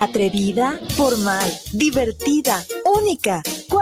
Atrevida, formal, divertida, única.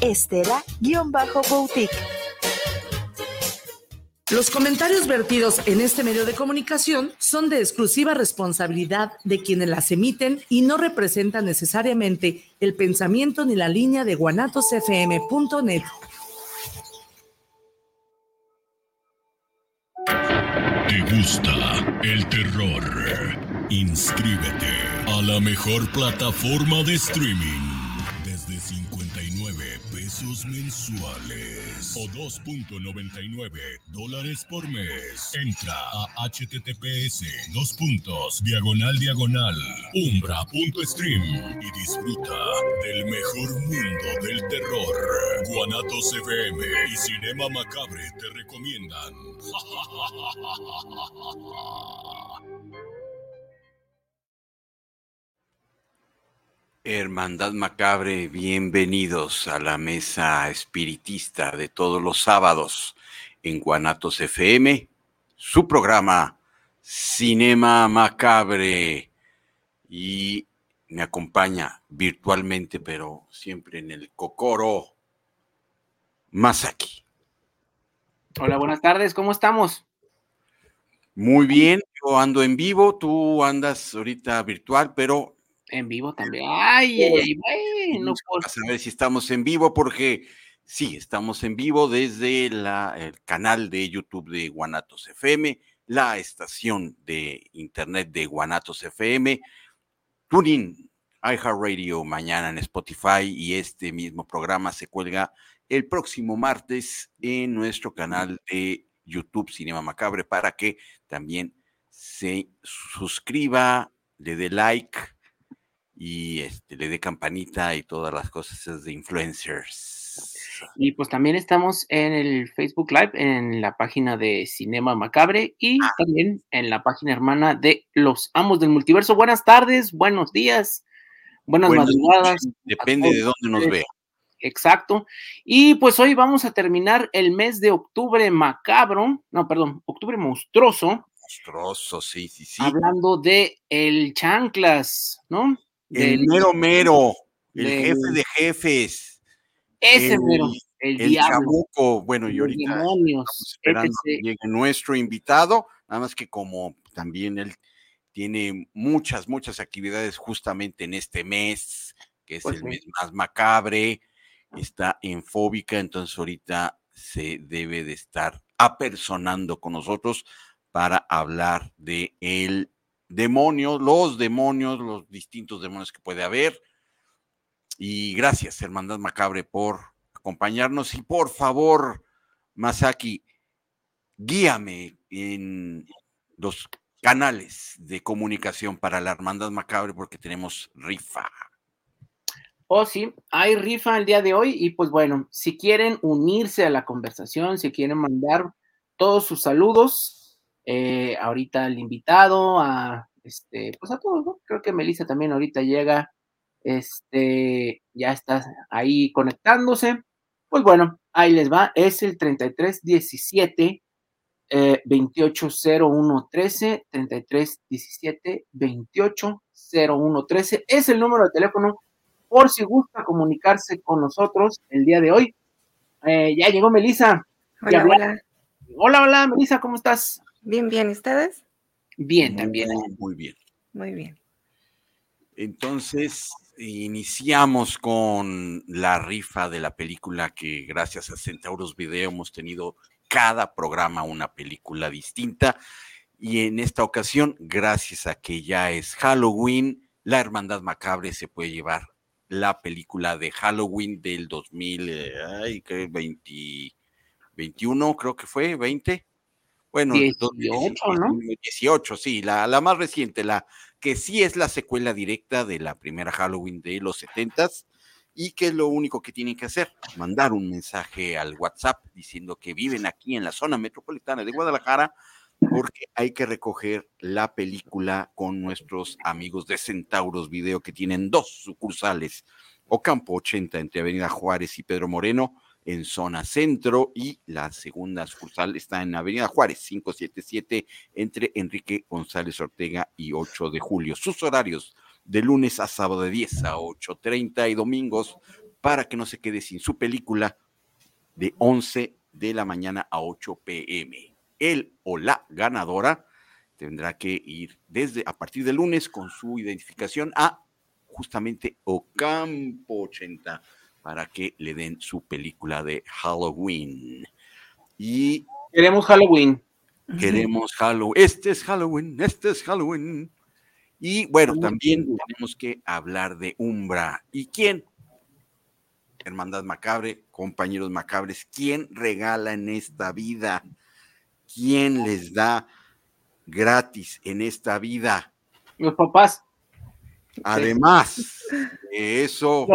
Estela-Boutique. Los comentarios vertidos en este medio de comunicación son de exclusiva responsabilidad de quienes las emiten y no representan necesariamente el pensamiento ni la línea de guanatosfm.net. ¿Te gusta el terror? Inscríbete a la mejor plataforma de streaming 2.99 dólares por mes. Entra a https dos puntos diagonal diagonal umbra.stream y disfruta del mejor mundo del terror. Guanatos FM y Cinema Macabre te recomiendan. Hermandad Macabre, bienvenidos a la mesa espiritista de todos los sábados en Guanatos FM, su programa Cinema Macabre. Y me acompaña virtualmente, pero siempre en el Cocoro, Masaki. Hola, buenas tardes, ¿cómo estamos? Muy bien, yo ando en vivo, tú andas ahorita virtual, pero en vivo también. Ay, ay, ay, bueno. A saber si estamos en vivo, porque sí, estamos en vivo desde la, el canal de YouTube de Guanatos FM, la estación de internet de Guanatos FM, Tuning, iHeartRadio, mañana en Spotify y este mismo programa se cuelga el próximo martes en nuestro canal de YouTube Cinema Macabre para que también se suscriba, le dé like y este, le dé campanita y todas las cosas de influencers. Y pues también estamos en el Facebook Live, en la página de Cinema Macabre y ah. también en la página hermana de Los Amos del Multiverso. Buenas tardes, buenos días, buenas madrugadas. Depende de dónde nos vea. Exacto. Y pues hoy vamos a terminar el mes de octubre macabro, no, perdón, octubre monstruoso. Monstruoso, sí, sí, sí. Hablando de el chanclas, ¿no? El mero mero, el jefe de jefes. Ese mero, el, el chamuco. Bueno, y ahorita estamos esperando que llegue nuestro invitado, nada más que como también él tiene muchas, muchas actividades justamente en este mes, que es pues el mes más macabre, está en fóbica, entonces ahorita se debe de estar apersonando con nosotros para hablar de él demonios, los demonios, los distintos demonios que puede haber. Y gracias, Hermandad Macabre, por acompañarnos. Y por favor, Masaki, guíame en los canales de comunicación para la Hermandad Macabre porque tenemos rifa. Oh, sí, hay rifa el día de hoy y pues bueno, si quieren unirse a la conversación, si quieren mandar todos sus saludos, eh, ahorita el invitado, a este, pues a todos, ¿no? Creo que Melissa también ahorita llega, este, ya está ahí conectándose. Pues bueno, ahí les va, es el 3317 eh, 280113, 3317 280113, es el número de teléfono por si gusta comunicarse con nosotros el día de hoy. Eh, ya llegó Melissa. Hola, hola. Hola, hola, Melissa, ¿cómo estás? Bien, bien, ¿ustedes? Bien, también. Muy bien. Muy bien. Entonces, iniciamos con la rifa de la película que gracias a Centauros Video hemos tenido cada programa una película distinta. Y en esta ocasión, gracias a que ya es Halloween, la Hermandad Macabre se puede llevar la película de Halloween del 2021, creo que fue, 20 Bueno, 18, ¿no? 18, sí, la, la más reciente, la que sí es la secuela directa de la primera Halloween de los 70s y que es lo único que tienen que hacer, mandar un mensaje al WhatsApp diciendo que viven aquí en la zona metropolitana de Guadalajara porque hay que recoger la película con nuestros amigos de Centauros Video que tienen dos sucursales, Ocampo 80 entre Avenida Juárez y Pedro Moreno en zona centro y la segunda sucursal está en Avenida Juárez 577 entre Enrique González Ortega y 8 de julio. Sus horarios de lunes a sábado de 10 a 8.30 y domingos para que no se quede sin su película de 11 de la mañana a 8 pm. El o la ganadora tendrá que ir desde a partir de lunes con su identificación a justamente Ocampo 80 para que le den su película de Halloween. Y queremos Halloween. Queremos Halloween. Este es Halloween, este es Halloween. Y bueno, también tenemos que hablar de Umbra. ¿Y quién? Hermandad Macabre, compañeros macabres, ¿quién regala en esta vida? ¿Quién les da gratis en esta vida? Los papás. Además de eso,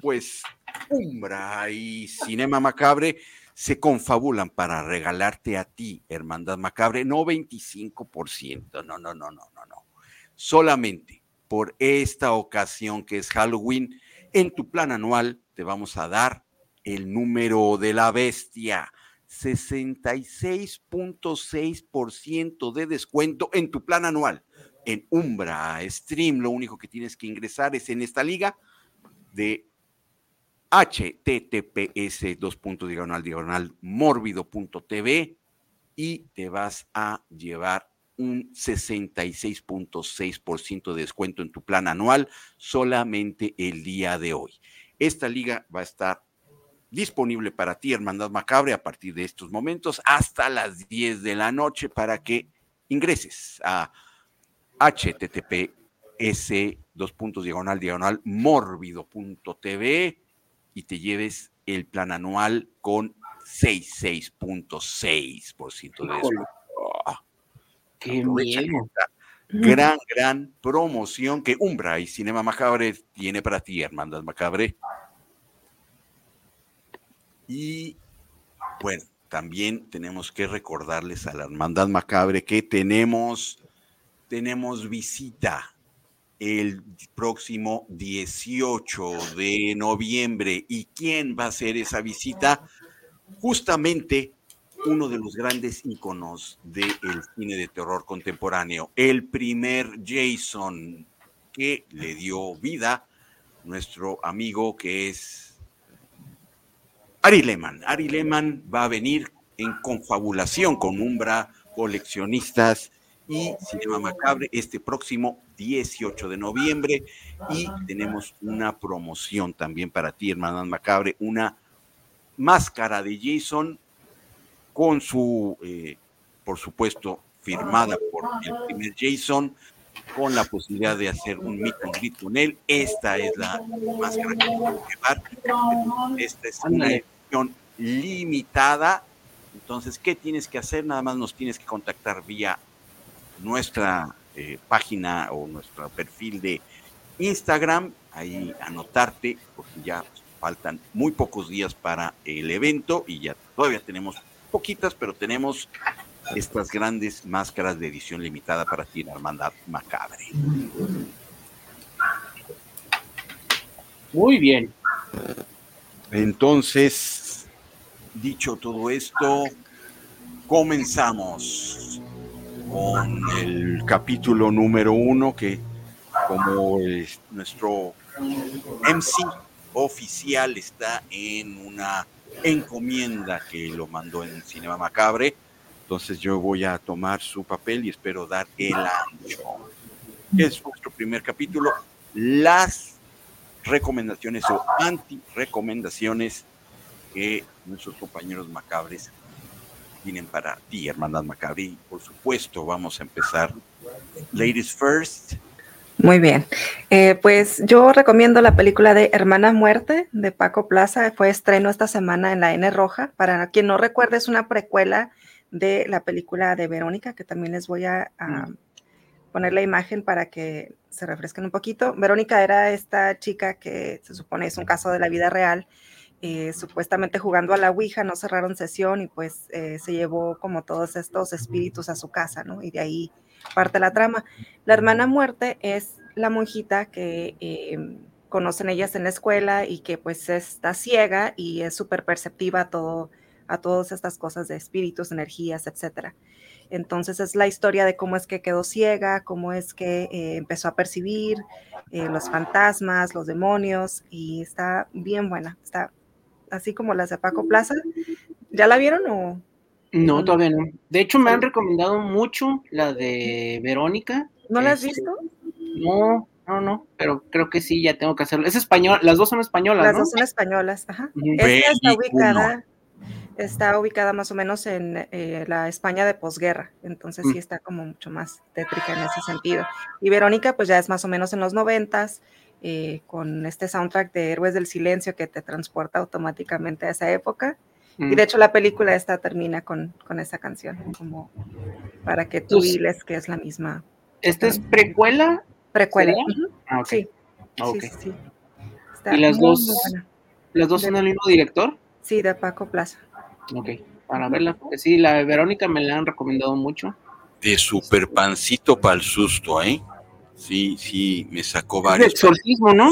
pues Umbra y Cinema Macabre se confabulan para regalarte a ti, Hermandad Macabre, no 25%, no, no, no, no, no, no solamente por esta ocasión que es Halloween, en tu plan anual te vamos a dar el número de la bestia. 66.6% de descuento en tu plan anual. En Umbra Stream, lo único que tienes que ingresar es en esta liga de https dos diagonal diagonal mórbido.tv y te vas a llevar un 66.6% de descuento en tu plan anual solamente el día de hoy. Esta liga va a estar disponible para ti, Hermandad Macabre, a partir de estos momentos hasta las 10 de la noche para que ingreses a https dos puntos diagonal diagonal mórbido.tv y te lleves el plan anual con 66.6% de descuento. Qué gran, gran promoción que Umbra y Cinema Macabre tiene para ti, Hermandad Macabre. Y bueno, también tenemos que recordarles a la Hermandad Macabre que tenemos, tenemos visita el próximo 18 de noviembre. ¿Y quién va a hacer esa visita? Justamente uno de los grandes íconos del cine de terror contemporáneo, el primer Jason que le dio vida, nuestro amigo que es Ari Lehman. Ari Lehman va a venir en confabulación con Umbra, coleccionistas y Cinema Macabre este próximo 18 de noviembre y tenemos una promoción también para ti, hermana Macabre, una máscara de Jason con su, eh, por supuesto, firmada por el primer Jason, con la posibilidad de hacer un meet and greet con él. Esta es la máscara que vamos a llevar. Esta es una edición limitada. Entonces, ¿qué tienes que hacer? Nada más nos tienes que contactar vía nuestra eh, página o nuestro perfil de Instagram, ahí anotarte, porque ya faltan muy pocos días para el evento y ya todavía tenemos poquitas, pero tenemos estas grandes máscaras de edición limitada para ti, Hermandad Macabre. Muy bien. Entonces, dicho todo esto, comenzamos con el capítulo número uno que como nuestro MC oficial está en una encomienda que lo mandó en Cinema Macabre. Entonces yo voy a tomar su papel y espero dar el ancho. Es nuestro primer capítulo. Las recomendaciones o anti-recomendaciones que nuestros compañeros macabres tienen para ti, Hermandad Macabre. Y por supuesto, vamos a empezar. Ladies first. Muy bien. Eh, pues yo recomiendo la película de Hermana Muerte de Paco Plaza. Fue estreno esta semana en la N Roja. Para quien no recuerde, es una precuela de la película de Verónica, que también les voy a, mm. poner la imagen para que se refresquen un poquito. Verónica era esta chica que se supone es un caso de la vida real, eh, supuestamente jugando a la Ouija, no cerraron sesión y pues eh, se llevó como todos estos espíritus a su casa, ¿no? Y de ahí parte la trama. La hermana muerte es la monjita que em, conocen ellas en la escuela y que pues está ciega y es súper perceptiva a todo a todas estas cosas de espíritus, energías, etcétera. Entonces es la historia de cómo es que quedó ciega, cómo es que eh, empezó a percibir los fantasmas, los demonios, y está bien buena. Está así como las de Paco Plaza. ¿Ya la vieron o? No, todavía no. De hecho, me han recomendado mucho la de Verónica. ¿No la has este, visto? No, no, no, pero creo que sí, ya tengo que hacerlo. Es español, las dos son españolas. Las dos son españolas, ajá. Esta está ubicada está ubicada más o menos en eh, la España de posguerra, entonces sí mm. está como mucho más tétrica en ese sentido. Y Verónica, pues ya es más o menos en los noventas, eh, con este soundtrack de Héroes del Silencio que te transporta automáticamente a esa época. Y mm. de hecho la película esta termina con, con esa canción, como para que tú diles que es la misma. ¿Esta es precuela? Precuela. Ah, sí. sí, sí, ¿Y las dos, las dos son del mismo director? Sí, de Paco Plaza. Ok, para verla, porque sí, la de Verónica me la han recomendado mucho. De super pancito para el susto, ¿eh? Sí, sí, me sacó varios. El exorcismo, ¿no?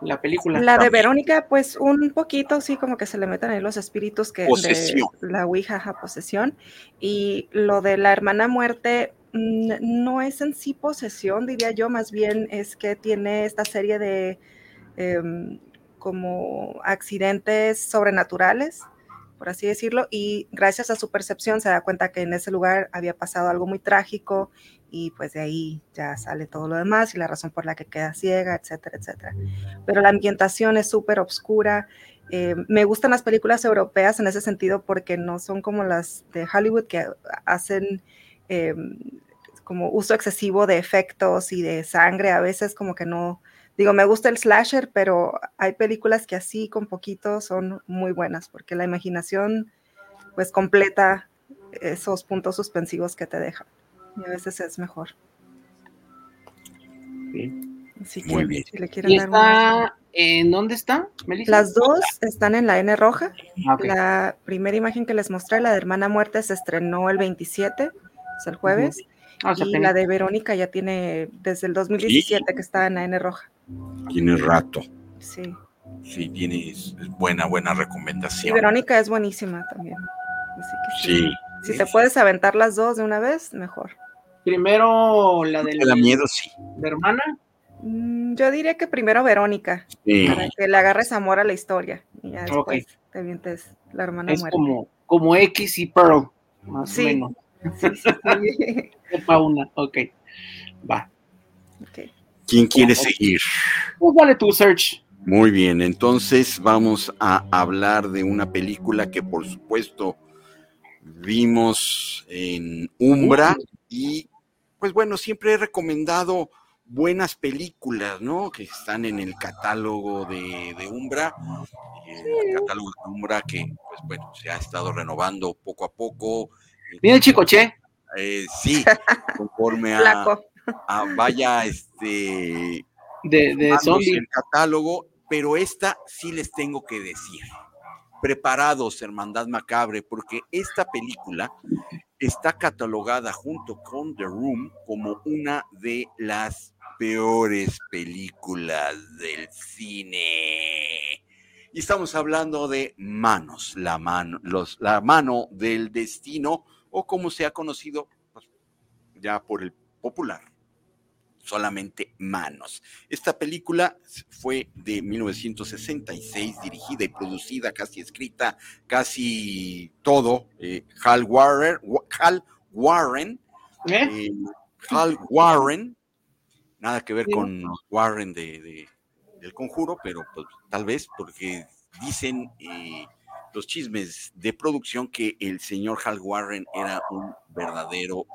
la película. La de Verónica, pues un poquito, sí, como que se le meten ahí los espíritus que posesión. de la Ouija, a posesión. Y lo de la hermana muerte, mm, no es en sí posesión, diría yo, más bien es que tiene esta serie de em, como accidentes sobrenaturales por así decirlo, y gracias a su percepción se da cuenta que en ese lugar había pasado algo muy trágico y pues de ahí ya sale todo lo demás y la razón por la que queda ciega, etcétera, etcétera. Pero la ambientación es súper oscura. Eh, me gustan las películas europeas en ese sentido porque no son como las de Hollywood que hacen eh, como uso excesivo de efectos y de sangre. A veces como que no, digo, me gusta el slasher, pero hay películas que así con poquito son muy buenas, porque la imaginación pues completa esos puntos suspensivos que te dejan. Y a veces es mejor. muy bien. ¿Y está, ¿En dónde está, Las dos están en la N roja. Ah, la primera imagen que les mostré, la de Hermana Muerte, se estrenó el 27, es el jueves. Ah, y la de Verónica ya tiene desde el 2017 que está en la N roja. Tiene rato. Sí. Sí, tiene buena, buena recomendación. Y Verónica es buenísima también. sí. Si te puedes aventar las dos de una vez, mejor. Primero la de la miedo, sí. ¿De hermana? Mm, yo diría que primero Verónica, para que le agarres amor a la historia. Y ya después te avientes la hermana es Como, como X y Pearl, más o menos. Sí, sí, una, ok. Va. Okay. ¿Quién quiere seguir? Pues dale tu search. Muy bien, entonces vamos a hablar de una película que por supuesto vimos en Umbra y pues bueno, siempre he recomendado buenas películas, ¿no? Que están en el catálogo de, Umbra, el catálogo de Umbra que pues bueno, se ha estado renovando poco a poco. Mira Chicoche. Eh, sí, conforme a, vaya este de, de el catálogo, pero esta sí les tengo que decir. Preparados, Hermandad Macabre, porque esta película está catalogada junto con The Room como una de las peores películas del cine. Y estamos hablando de Manos, la mano, los, la mano del destino, o como se ha conocido pues, ya por el popular solamente manos. Esta película fue de 1966, dirigida y producida, casi escrita, casi todo, eh, Hal Warren, Hal Warren, ¿Eh? Eh, Hal Warren, nada que ver con Warren de, del conjuro, pero pues, tal vez porque dicen los chismes de producción que el señor Hal Warren era un verdadero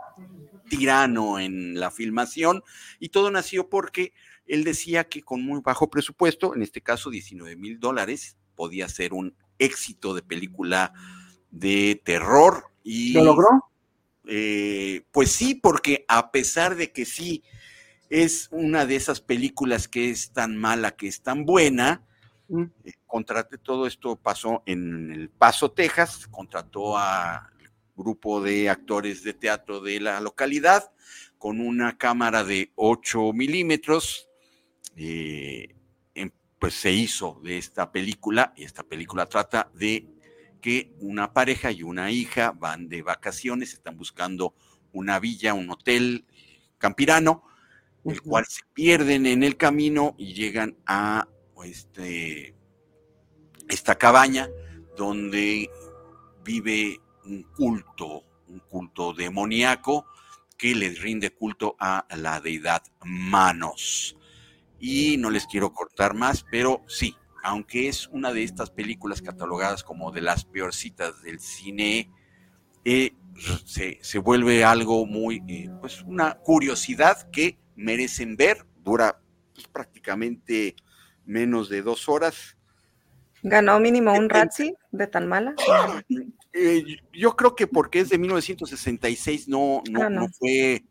tirano en la filmación y todo nació porque él decía que con muy bajo presupuesto, en este caso 19 mil dólares, podía ser un éxito de película de terror Y, ¿Lo logró? Eh, pues sí, porque a pesar de que sí es una de esas películas que es tan mala que es tan buena, mm. Eh, todo esto pasó en El Paso, Texas, contrató a grupo de actores de teatro de la localidad con una cámara de 8 milímetros. Eh, em, pues se hizo de esta película y esta película trata de que una pareja y una hija van de vacaciones, están buscando una villa, un hotel campirano, el cual se pierden en el camino y llegan a este, esta cabaña donde vive un culto, un culto demoníaco que les rinde culto a la deidad Manos. Y no les quiero cortar más, pero sí, aunque es una de estas películas catalogadas como de las peorcitas del cine, eh, se, vuelve algo muy, eh, pues una curiosidad que merecen ver, dura pues, prácticamente menos de dos horas. ¿Ganó mínimo un Razzie de tan mala? Eh, yo creo que porque es de 1966 no, no, no. fue,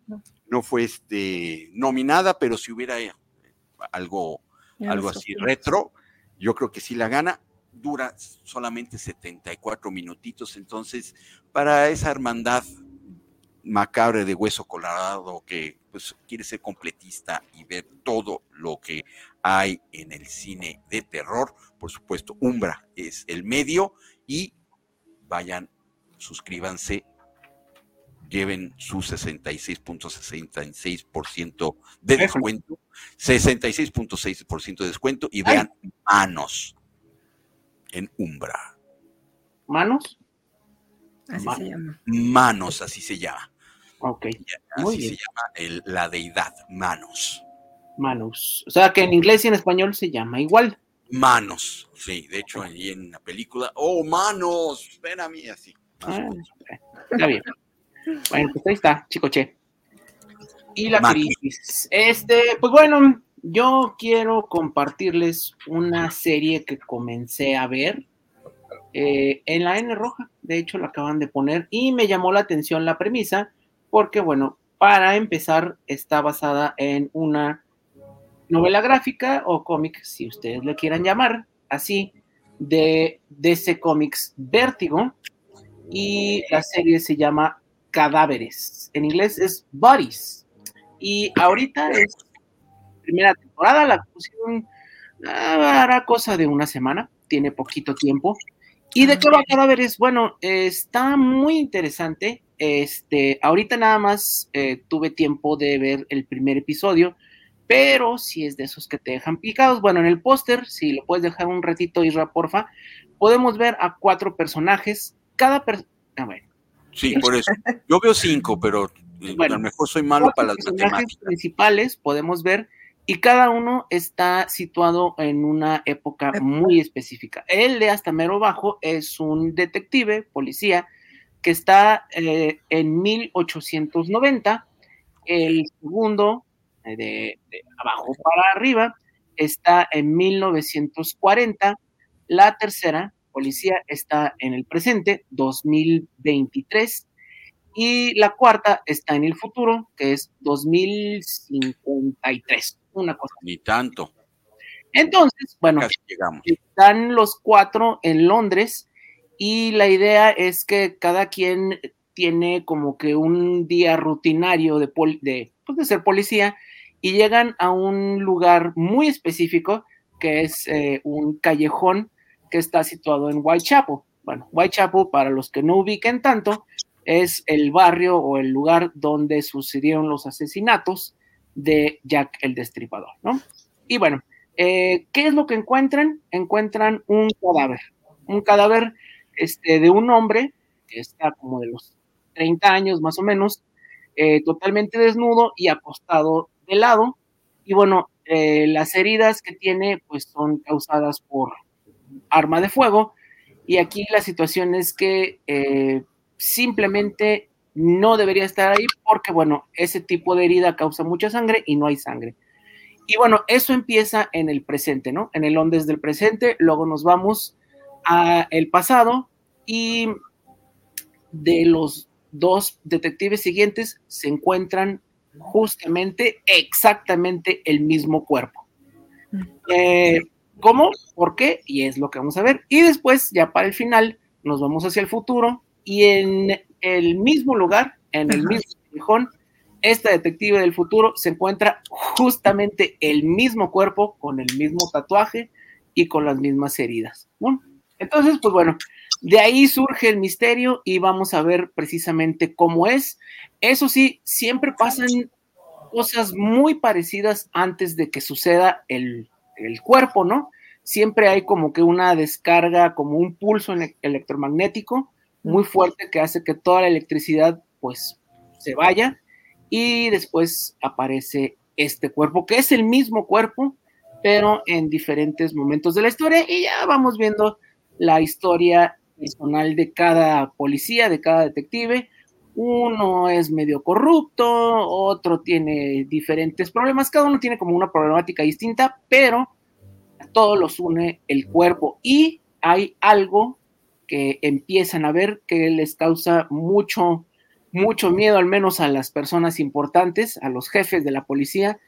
no fue este, nominada, pero si hubiera eh, algo, algo así retro, yo creo que sí la gana. Dura solamente 74 minutitos, entonces para esa hermandad macabra de hueso colorado que pues quiere ser completista y ver todo lo que hay en el cine de terror, por supuesto, Umbra es el medio y vayan, suscríbanse, lleven su 66.66% de descuento, 66.6% de descuento y vean manos en Umbra. ¿Manos? Así se llama. Manos, así se llama. Ok. Así se llama la deidad, manos. Manos. O sea que en inglés y en español se llama igual. Manos, sí, de hecho allí en la película, oh, manos, ven a mí así. Ah, está bien. Bueno, pues ahí está, chicoche. Y la crisis. Este, pues bueno, yo quiero compartirles una serie que comencé a ver eh, en la N roja. De hecho, la acaban de poner y me llamó la atención la premisa, porque bueno, para empezar, está basada en una novela gráfica o cómic, si ustedes le quieran llamar así, de DC Comics Vértigo. Y la serie se llama Cadáveres. En inglés es Bodies. Y ahorita es primera temporada, la pusieron, ah, hará cosa de una semana, tiene poquito tiempo. ¿Y de qué va Cadáveres? Bueno, está muy interesante. Este, ahorita nada más eh, tuve tiempo de ver el primer episodio pero si es de esos que te dejan picados, bueno, en el póster, si lo puedes dejar un ratito, Isra, porfa, podemos ver a cuatro personajes, cada persona, ah, bueno. Sí, por eso. Yo veo cinco, pero eh, a lo mejor soy malo para las matemáticas. principales podemos ver y cada uno está situado en una época muy específica. El de hasta mero bajo es un detective, policía, que está eh, en 1890. El segundo de, abajo para arriba, está en 1940. La tercera, policía, está en el presente, 2023. Y la cuarta está en el futuro, que es 2053. Una cosa. Ni tanto. Entonces, bueno, están los cuatro en Londres y la idea es que cada quien tiene como que un día rutinario de, de, pues de ser policía y llegan a un lugar muy específico que es eh, un callejón que está situado en Whitechapel. Bueno, Whitechapel, para los que no ubiquen tanto, es el barrio o el lugar donde sucedieron los asesinatos de Jack el Destripador, ¿no? Y bueno, eh, ¿qué es lo que encuentran? Encuentran un cadáver, un cadáver este, de un hombre que está como de los 30 años más o menos, eh, totalmente desnudo y acostado de lado. Y bueno, eh, las heridas que tiene pues son causadas por arma de fuego. Y aquí la situación es que eh, simplemente no debería estar ahí porque, bueno, ese tipo de herida causa mucha sangre y no hay sangre. Y bueno, eso empieza en el presente, ¿no? En el Londres del presente, luego nos vamos a el pasado y de los dos detectives siguientes se encuentran justamente exactamente el mismo cuerpo. Eh, ¿Cómo? ¿Por qué? Y es lo que vamos a ver. Y después, ya para el final, nos vamos hacia el futuro y en el mismo lugar, en el mismo callejón, esta detective del futuro se encuentra justamente el mismo cuerpo, con el mismo tatuaje y con las mismas heridas. Entonces, pues bueno, de ahí surge el misterio y vamos a ver precisamente cómo es. Eso sí, siempre pasan cosas muy parecidas antes de que suceda el, el cuerpo, ¿no? Siempre hay como que una descarga, como un pulso electromagnético muy fuerte que hace que toda la electricidad pues se vaya y después aparece este cuerpo, que es el mismo cuerpo, pero en diferentes momentos de la historia, y ya vamos viendo la historia personal de cada policía, de cada detective. Uno es medio corrupto, otro tiene diferentes problemas, cada uno tiene como una problemática distinta, pero a todos los une el cuerpo y hay algo que empiezan a ver que les causa mucho mucho miedo, al menos a las personas importantes, a los jefes de la policía,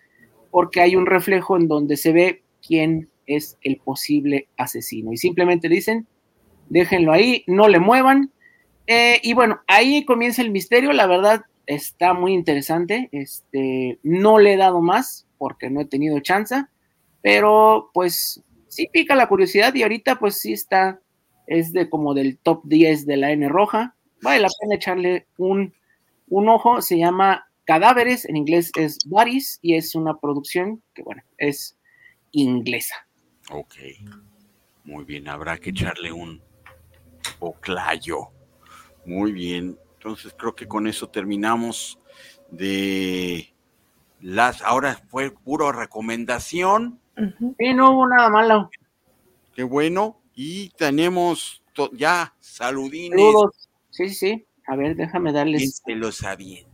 porque hay un reflejo en donde se ve quién es el posible asesino. Y simplemente dicen, déjenlo ahí, no le muevan. Eh, y bueno, ahí comienza el misterio, la verdad está muy interesante. Este, no le he dado más porque no he tenido chance, pero pues sí pica la curiosidad y ahorita pues sí está, es de como del top 10 de la N roja vale la pena echarle un, ojo. Se llama Cadáveres, en inglés es Bodies, y es una producción que, bueno, es inglesa. Ok, muy bien, habrá que echarle un oclayo. Muy bien, entonces creo que con eso terminamos de las. Ahora fue puro recomendación. Y no hubo nada malo. Qué bueno. Y tenemos ya saludines. Sí, sí, A ver, déjame darles. ¿Quién lo sabía?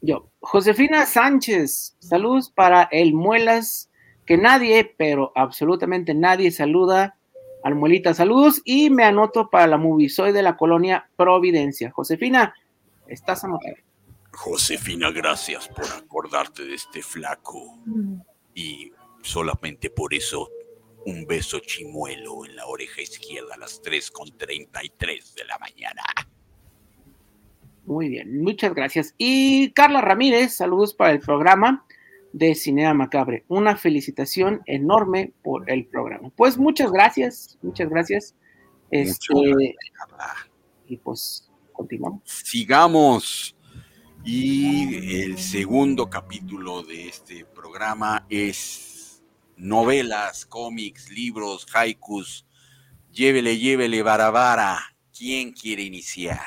Yo, Josefina Sánchez, saludos para el Muelas, que nadie, pero absolutamente nadie saluda al Muelita, saludos, y me anoto para la movie, soy de la colonia Providencia. Josefina, estás anotada. Josefina, gracias por acordarte de este flaco. Mm. Y solamente por eso un beso chimuelo en la oreja izquierda a las 3.33 de la mañana. Muy bien, muchas gracias. Y Carla Ramírez, saludos para el programa de Cinea Macabre. Una felicitación enorme por el programa. Pues muchas gracias, muchas gracias. Este, y pues continuamos. Sigamos. Y el segundo capítulo de este programa es novelas, cómics, libros, haikus. Llévele, llévele, barabara. ¿Quién quiere iniciar?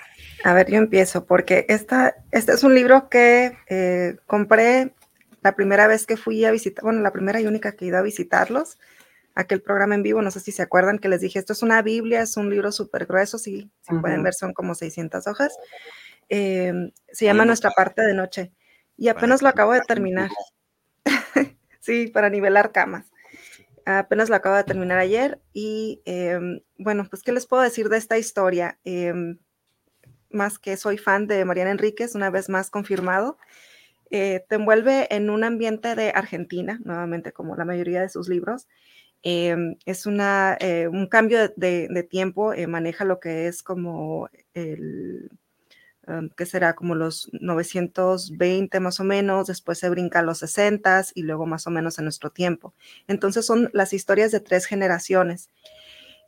A ver, yo empiezo, porque esta, este es un libro que eh, compré la primera vez que fui a visitar, bueno, la primera y única que he ido a visitarlos, aquel programa en vivo, no sé si se acuerdan que les dije, esto es una Biblia, es un libro súper grueso, si, pueden ver, son como 600 hojas. Eh, se llama Nuestra parte de noche y apenas lo acabo de terminar. Sí, para nivelar camas. Apenas lo acabo de terminar ayer y em, bueno, pues ¿qué les puedo decir de esta historia? Em, más que soy fan de Mariana Enríquez, una vez más confirmado. Eh, te envuelve en un ambiente de Argentina, nuevamente como la mayoría de sus libros. Em, es una, eh, un cambio de tiempo, eh, maneja lo que es como el que será como los 920 más o menos, después se brinca a los 60 y luego más o menos en nuestro tiempo. Entonces son las historias de tres generaciones.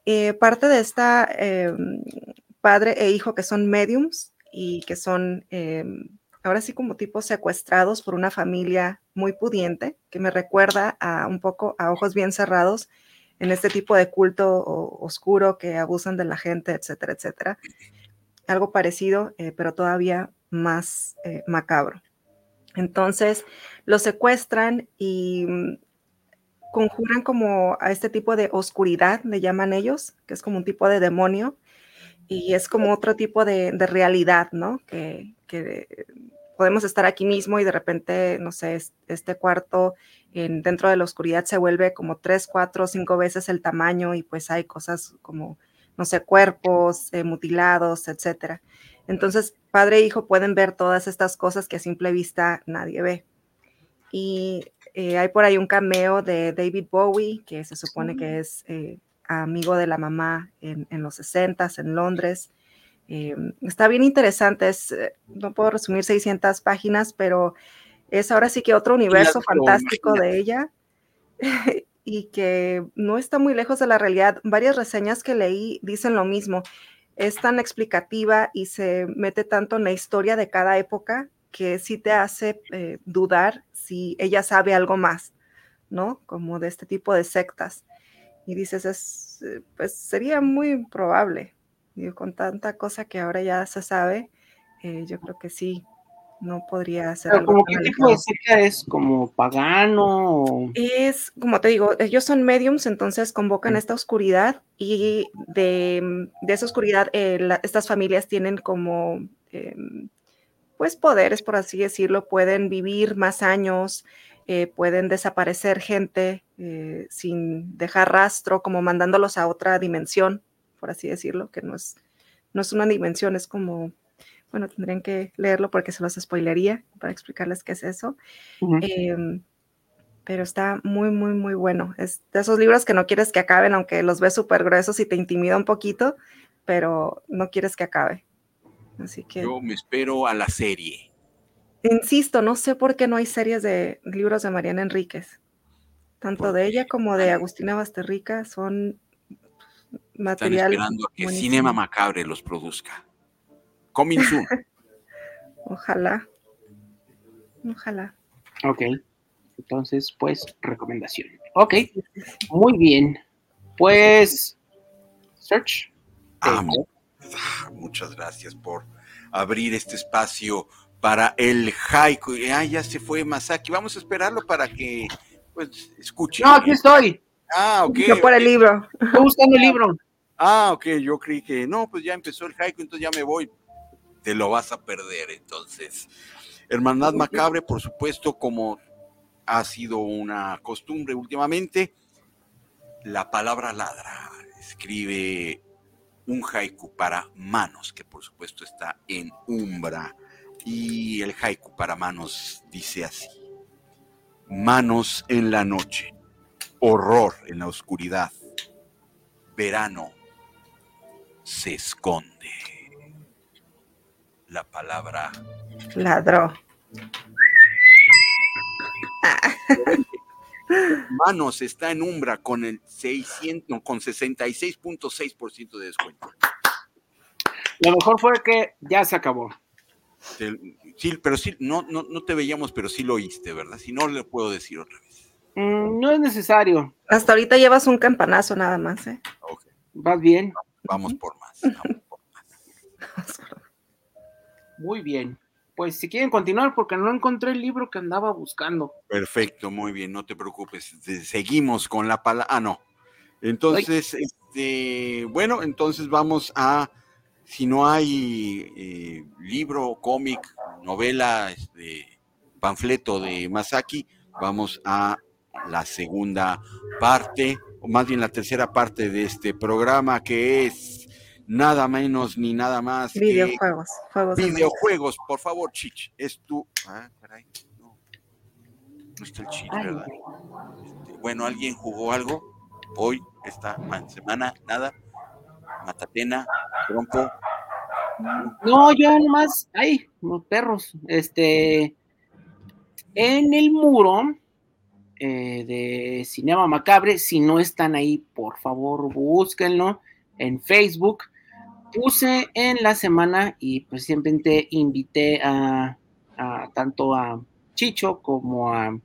Eh, parte de esta em, padre e hijo que son mediums y que son ahora sí como tipos secuestrados por una familia muy pudiente, que me recuerda a un poco a ojos bien cerrados en este tipo de culto oscuro que abusan de la gente, etcétera, etcétera algo parecido, eh, pero todavía más eh, macabro. Entonces, lo secuestran y mm, conjuran como a este tipo de oscuridad, le llaman ellos, que es como un tipo de demonio, y es como otro tipo de, realidad, ¿no? Que, podemos estar aquí mismo y de repente, no sé, este cuarto en, dentro de la oscuridad se vuelve como tres, cuatro, cinco veces el tamaño y pues hay cosas como no sé, cuerpos eh, mutilados, etcétera. Entonces, padre e hijo pueden ver todas estas cosas que a simple vista nadie ve. Y eh, hay por ahí un cameo de David Bowie, que se supone que es eh, amigo de la mamá en, los 60 en Londres. Eh, está bien interesante, no puedo resumir 600 páginas, pero es ahora sí que otro universo fantástico de ella y que no está muy lejos de la realidad. Varias reseñas que leí dicen lo mismo. Es tan explicativa y se mete tanto en la historia de cada época que sí te hace eh, dudar si ella sabe algo más, ¿no? Como de este tipo de sectas. Y dices, es, eh, pues sería muy probable. Con tanta cosa que ahora ya se sabe, eh, yo creo que sí, no podría ser. Pero como qué tipo de secta es, como pagano. Es, como te digo, ellos son mediums, entonces convocan esta oscuridad y de, esa oscuridad estas familias tienen como em, pues poderes, por así decirlo, pueden vivir más años, eh, pueden desaparecer gente eh, sin dejar rastro, como mandándolos a otra dimensión, por así decirlo, que no es, no es una dimensión, es como, bueno, tendrían que leerlo porque se los spoilería para explicarles qué es eso. Em, pero está muy, muy, muy bueno. Es de esos libros que no quieres que acaben, aunque los ves súper gruesos y te intimida un poquito, pero no quieres que acabe. Así que. Yo me espero a la serie. Insisto, no sé por qué no hay series de libros de Mariana Enríquez. Tanto de ella como de Agustina Basterrica son material. Están esperando a que Cinema Macabre los produzca. Coming soon. Ojalá. Ojalá. Ok. Entonces, pues, recomendación. Ok. Muy bien. Pues, search. Ah, muchas gracias por abrir este espacio para el haiku. Ah, ya se fue Masaki. Vamos a esperarlo para que pues escuche. No, aquí estoy. Ah, ok. Yo por el libro. Estoy buscando el libro. Ah, ok. Yo creí que no, pues ya empezó el haiku, entonces ya me voy. Te lo vas a perder, entonces. Hermandad Macabre, por supuesto, como ha sido una costumbre últimamente, la palabra ladra. Escribe un haiku para manos, que por supuesto está en umbra. Y el haiku para manos dice así. Manos en la noche, horror en la oscuridad, verano se esconde. La palabra ladró. Manos está en Umbra con el 600, con 66.6% de descuento. Lo mejor fue que ya se acabó. Sí, pero sí, no, no, no te veíamos, pero sí lo oíste, ¿verdad? Si no, le puedo decir otra vez. Mm, no es necesario. Hasta ahorita llevas un campanazo nada más, ¿eh? Vas bien. Vamos por más. Vamos por más. Muy bien pues si quieren continuar, porque no encontré el libro que andaba buscando. Perfecto, muy bien, no te preocupes. Seguimos con la palabra. Ah, no. Entonces, este, bueno, entonces vamos a, si no hay eh, libro, cómic, novela, este, panfleto de Masaki, vamos a la segunda parte, o más bien la tercera parte de este programa, que es nada menos ni nada más videojuegos, que videojuegos, por favor, Chich, es tu ah, caray, no, no está el Chich, ¿verdad? Este, bueno, ¿alguien jugó algo hoy, esta semana? Nada, Matatena, Trompo. No, yo nomás, ay, los perros, este, en el muro eh, de Cinema Macabre, si no están ahí, por favor, búsquenlo en Facebook puse en la semana y pues simplemente invité a, tanto a Chicho como a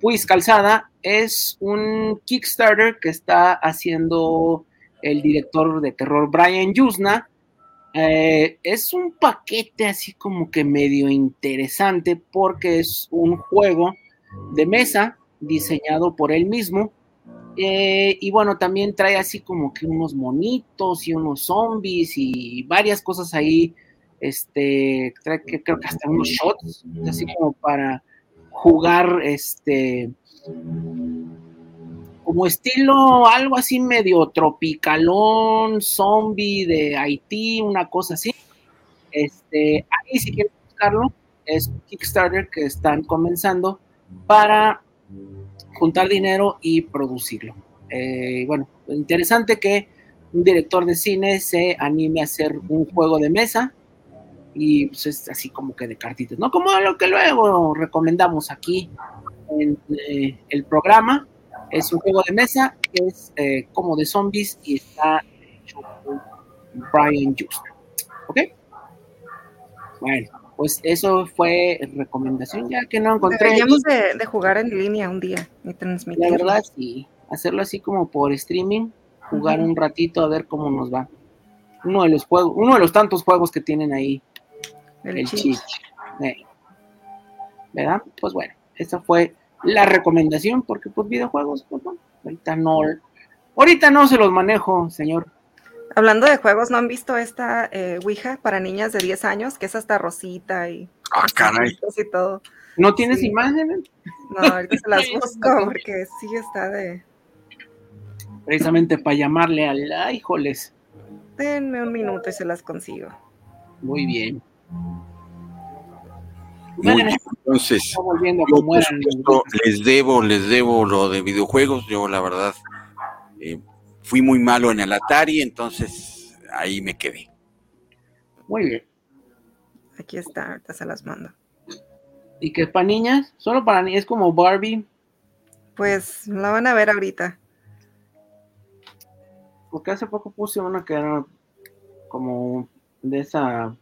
Puis Calzada. Es un Kickstarter que está haciendo el director de terror Brian Yusna. Eh, es un paquete así como que medio interesante porque es un juego de mesa diseñado por él mismo eh, y bueno, también trae así como que unos monitos y unos zombies y varias cosas ahí. Este, trae que creo que hasta unos shots, así como para jugar, este, como estilo algo así medio tropicalón, zombie de Haití, una cosa así. Este, ahí si quieren buscarlo, es Kickstarter que están comenzando para juntar dinero y producirlo. Eh, bueno, interesante que un director de cine se anime a hacer un juego de mesa y pues es así como que de cartitas, ¿no? Como lo que luego recomendamos aquí en eh, el programa. Es un juego de mesa que es eh, como de zombies y está hecho por Brian Just. ¿Ok? Bueno, pues eso fue recomendación, ya que no encontré. Deberíamos de, jugar en línea un día y transmitir. La verdad, sí. Hacerlo así como por streaming, jugar un ratito a ver cómo nos va. Uno de los juegos, uno de los tantos juegos que tienen ahí. El, el Chich. ¿Verdad? Pues bueno, esa fue la recomendación, porque pues videojuegos, pues bueno, ahorita no, ahorita no se los manejo, señor. Hablando de juegos, ¿no han visto esta eh, Ouija para niñas de 10 años? Que es hasta rosita y... Ah, caray. Y todo. ¿No tienes imágenes? No, ahorita se las busco porque sí está de... Precisamente para llamarle al... ¡Ay, híjoles! Denme un minuto y se las consigo. Muy bien. Muy bien, entonces, yo, les debo, les debo lo de videojuegos. Yo, la verdad, eh, fui muy malo en el Atari, entonces ahí me quedé. Muy bien. Aquí está, ahorita se las mando. ¿Y qué es para niñas? Solo para niñas, es como Barbie. Pues la van a ver ahorita. Porque hace poco puse una que era como de esa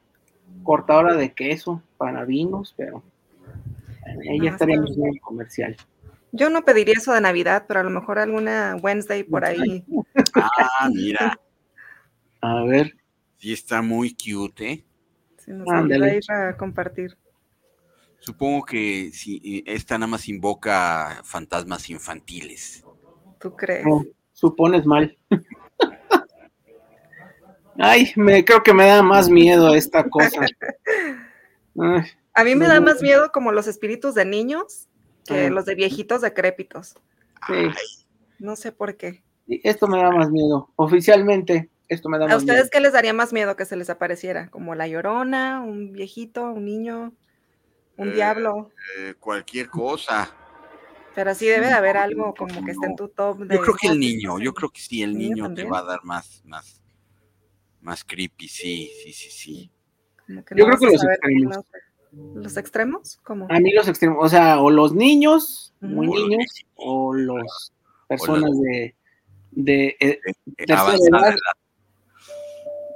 cortadora de queso para vinos, pero ella estaría en el comercial. Yo no pediría eso de Navidad, pero a lo mejor alguna Wednesday por ahí. Ah, mira. A ver. Sí, está muy cute, ¿eh? Sí, nos a ir a compartir. Supongo que si esta nada más invoca fantasmas infantiles. ¿Tú crees? supones mal. Ay, me creo que me da más miedo esta cosa. a mí me da más miedo como los espíritus de niños que los de viejitos decrépitos. Sí. No sé por qué. Esto me da más miedo. Oficialmente, esto me da más miedo. ¿A ustedes qué les daría más miedo que se les apareciera? ¿Como la llorona, un viejito, un niño, un eh, diablo? Eh, cualquier cosa. Pero sí debe de haber algo como que esté en tu top. De yo creo que el niño, yo creo que sí, el niño, te va a dar más, más, más creepy, sí, sí, sí, sí. yo creo que los extremos. ¿Los extremos? ¿Cómo? A mí los extremos, o sea, o los niños, muy niños, o los personas de, de, eh, edad.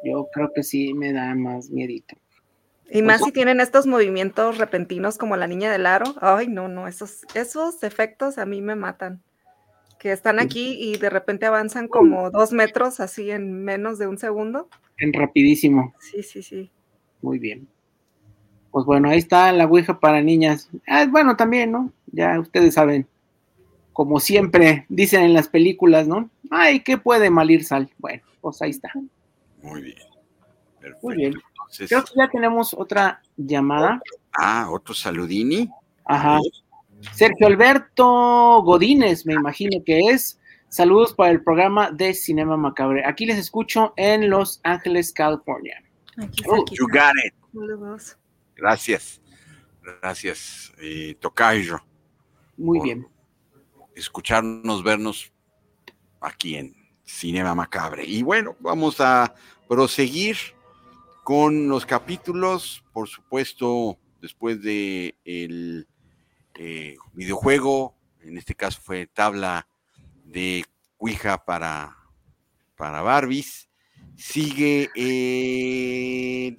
Yo creo que sí me da más miedito. Y más si tienen estos movimientos repentinos como la niña del aro. Ay, no, no, esos, esos efectos a mí me matan. Que están aquí y de repente avanzan como dos metros así en menos de un segundo. En rapidísimo. Sí, sí, sí. Muy bien. Pues bueno, ahí está la Ouija para niñas. Ah, bueno, también, ¿no? Ya ustedes saben. Como siempre dicen en las películas, ¿no? Ay, ¿qué puede malir sal? Bueno, pues ahí está. Muy bien. Perfecto. Muy bien. Creo que ya tenemos otra llamada. Ah, otro saludini. Ajá. Sergio Alberto Godínez, me imagino que es. Saludos para el programa de Cinema Macabre. Aquí les escucho en Los Ángeles, California. Aquí, oh, you got it. Gracias. Gracias, eh, Tocayo. Muy bien. Escucharnos, vernos aquí en Cinema Macabre. Y bueno, vamos a proseguir con los capítulos, por supuesto, después de el eh, videojuego, en este caso fue tabla de Ouija para, para Barbies. Sigue, eh,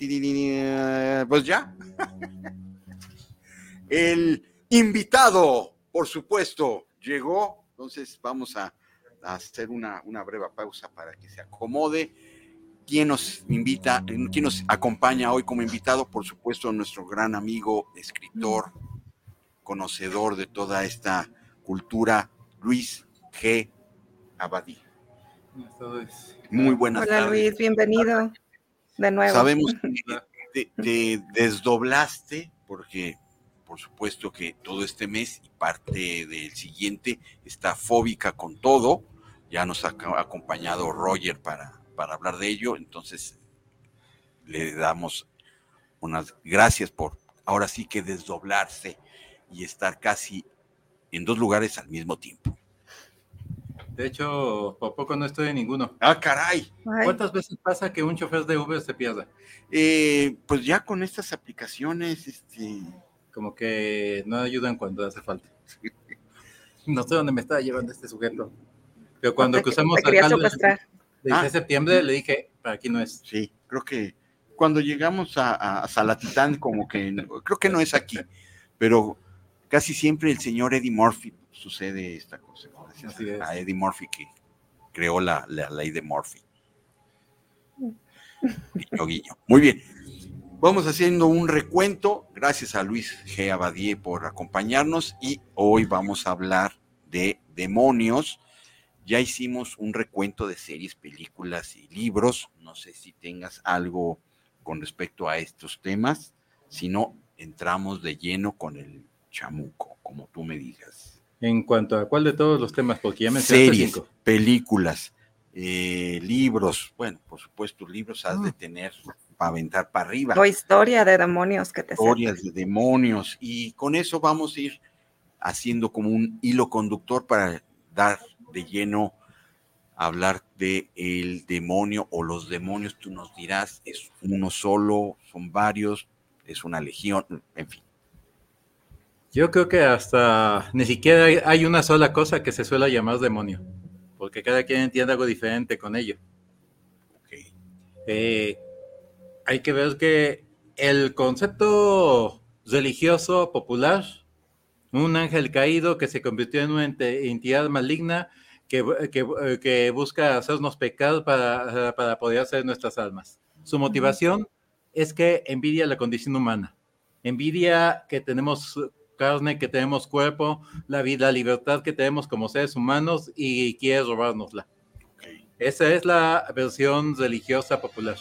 pues ya, el invitado, por supuesto, llegó. Entonces vamos a, a hacer una, una breve pausa para que se acomode ¿Quién nos invita, quién nos acompaña hoy como invitado? Por supuesto, nuestro gran amigo, escritor, conocedor de toda esta cultura, Luis G. Abadí. Buenas tardes. Muy buenas Hola, Luis, bienvenido de nuevo. Sabemos que te, desdoblaste porque por supuesto que todo este mes y parte del siguiente está fóbica con todo. Ya nos ha acompañado Roger para para hablar de ello, entonces le damos unas gracias por ahora sí que desdoblarse y estar casi en dos lugares al mismo tiempo. De hecho, por poco no estoy en ninguno. Ah, caray. ¿Cuántas veces pasa que un chofer de Uber se pierda? Eh, pues ya con estas aplicaciones, este... Como que no ayudan cuando hace falta. No sé dónde me estaba llevando este sujeto. Pero cuando cruzamos de septiembre, le dije, para aquí no es. Sí, creo que cuando llegamos a, a Salatitán, como que creo que no es aquí, pero casi siempre el señor Eddie Murphy sucede esta cosa. A, Eddie Murphy que creó la, ley de Murphy. Muy bien. Vamos haciendo un recuento. Gracias a Luis G. Abadie por acompañarnos y hoy vamos a hablar de demonios. Ya hicimos un recuento de series, películas y libros. No sé si tengas algo con respecto a estos temas. Si no, entramos de lleno con el chamuco, como tú me digas. En cuanto a cuál de todos los temas, porque ya me Series, películas, eh, libros, bueno, por supuesto, libros has de ah. tener para aventar para arriba. O historia de demonios que te Historias de demonios. Y con eso vamos a ir haciendo como un hilo conductor para dar de lleno hablar de el demonio o los demonios, tú nos dirás, es uno solo, son varios, es una legión, en fin. Yo creo que hasta ni siquiera hay una sola cosa que se suele llamar demonio, porque cada quien entiende algo diferente con ello. Eh, hay que ver que el concepto religioso popular, un ángel caído que se convirtió en una entidad maligna que, que, busca hacernos pecar para, para poder hacer nuestras almas. Su motivación es que envidia la condición humana, envidia que tenemos carne, que tenemos cuerpo, la vida, la libertad que tenemos como seres humanos y quiere robárnosla. Esa es la versión religiosa popular.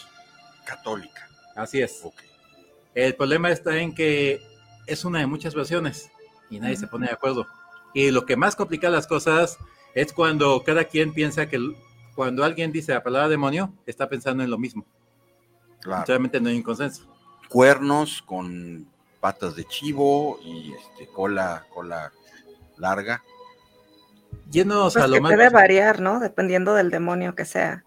Católica. Así es. El problema está en que es una de muchas versiones y nadie se pone de acuerdo. Y lo que más complica las cosas es cuando cada quien piensa que cuando alguien dice la palabra demonio, está pensando en lo mismo. Claro. Realmente no hay un consenso. Cuernos con patas de chivo y este, cola, cola larga. Llenos pues a lo que Debe variar, ¿no? Dependiendo del demonio que sea.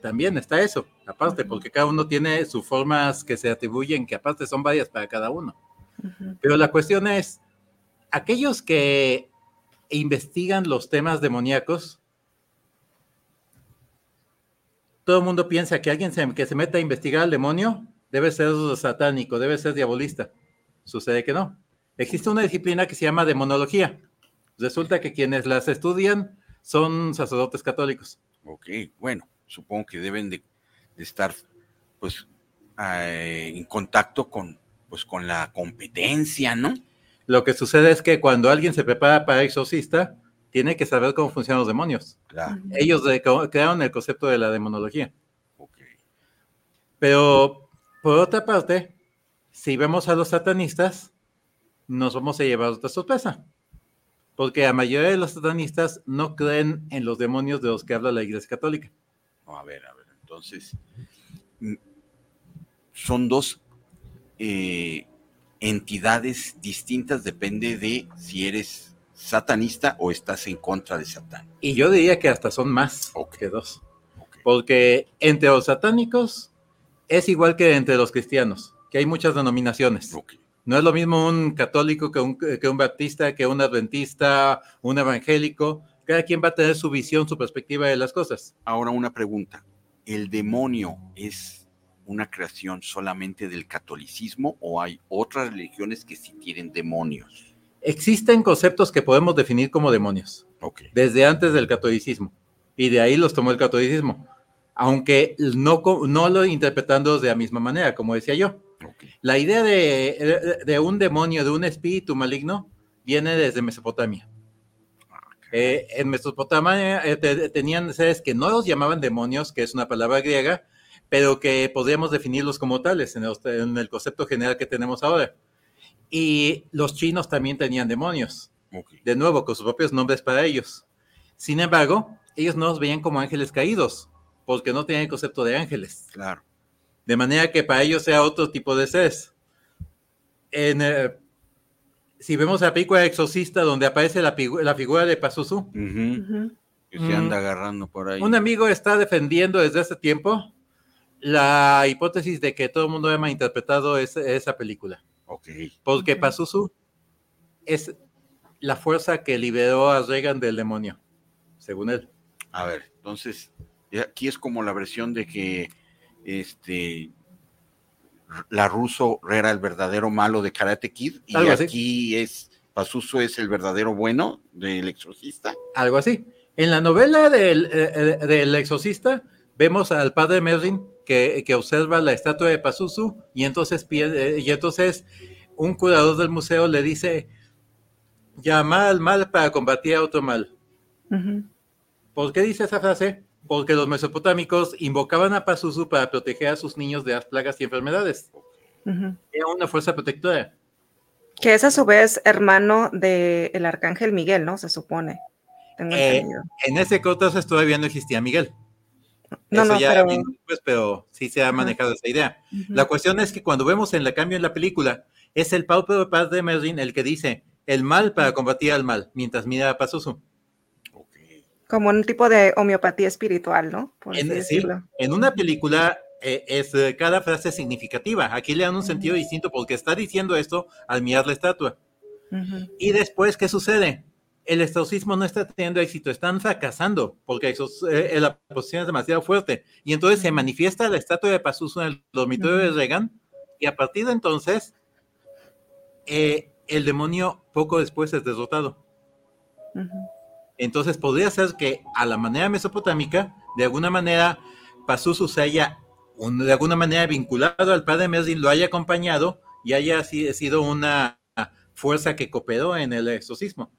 También está eso, aparte, porque cada uno tiene sus formas que se atribuyen, que aparte son varias para cada uno. Pero la cuestión es, aquellos que investigan los temas demoníacos, todo el mundo piensa que alguien que se meta a investigar al demonio debe ser satánico, debe ser diabolista. Sucede que no. Existe una disciplina que se llama demonología. Resulta que quienes las estudian son sacerdotes católicos. Ok, bueno, supongo que deben de, estar pues eh, en contacto con, pues, con la competencia, ¿no? Lo que sucede es que cuando alguien se prepara para exorcista, tiene que saber cómo funcionan los demonios. Ellos crearon el concepto de la demonología. Okay. Pero por otra parte, si vemos a los satanistas, nos vamos a llevar otra sorpresa. Porque la mayoría de los satanistas no creen en los demonios de los que habla la Iglesia Católica. a ver, a ver, entonces, mm, son dos eh, entidades distintas, depende de si eres satanista o estás en contra de Satán. Y yo diría que hasta son más que dos. Porque entre los satánicos es igual que entre los cristianos, que hay muchas denominaciones. No es lo mismo un católico que un, que un baptista, que un adventista, un evangélico. Cada quien va a tener su visión, su perspectiva de las cosas. Ahora una pregunta. ¿El demonio es una creación solamente del catolicismo o hay otras religiones que sí tienen demonios? Existen conceptos que podemos definir como demonios. Desde antes del catolicismo. Y de ahí los tomó el catolicismo aunque no, no lo interpretando de la misma manera, como decía yo. La idea de, un demonio, de un espíritu maligno, viene desde Mesopotamia. Eh, en Mesopotamia eh, tenían seres que no los llamaban demonios, que es una palabra griega, pero que podríamos definirlos como tales en el, concepto general que tenemos ahora. Y los chinos también tenían demonios, de nuevo, con sus propios nombres para ellos. Sin embargo, ellos no los veían como ángeles caídos, porque no tenían el concepto de ángeles. Claro. de manera que para ellos sea otro tipo de seres. En, eh, si vemos la película Exorcista, donde aparece la, figura de Pazuzu, que se anda agarrando por ahí. Un amigo está defendiendo desde hace tiempo la hipótesis de que todo el mundo haya malinterpretado esa película. Ok. Porque Pazuzu es la fuerza que liberó a Reagan del demonio, según él. A ver, entonces, aquí es como la versión de que este la ruso era el verdadero malo de Karate Kid y aquí es Pazuzu es el verdadero bueno del exorcista. Algo así. En la novela del, eh, eh, exorcista vemos al padre Merlin que, observa la estatua de Pazuzu y entonces, eh, y entonces un curador del museo le dice, llama al mal para combatir a otro mal. ¿Por qué dice esa frase? Porque los mesopotámicos invocaban a Pazuzu para proteger a sus niños de las plagas y enfermedades. Era una fuerza protectora. Que es a su vez hermano del arcángel Miguel, ¿no? Se supone. Eh, en ese entonces todavía no existía Miguel. No, Eso no, ya pero... Después, pero sí se ha manejado esa idea. La cuestión es que cuando vemos en el cambio en la película, es el de Paz de Merlin el que dice el mal para combatir al mal, mientras mira a Pazuzu. Como un tipo de homeopatía espiritual, ¿no? en, en una película eh, es eh, cada frase significativa. Aquí le dan un sentido distinto porque está diciendo esto al mirar la estatua. Y después, ¿qué sucede? El exorcismo no está teniendo éxito, están fracasando porque eh, la posición es demasiado fuerte. Y entonces se manifiesta la estatua de Pazuzu en el dormitorio de Reagan y a partir de entonces el demonio poco después es derrotado. Entonces podría ser que a la manera mesopotámica, de alguna manera, Pazuzu se haya de alguna manera vinculado al padre Merlin, lo haya acompañado y haya sido una fuerza que cooperó en el exorcismo.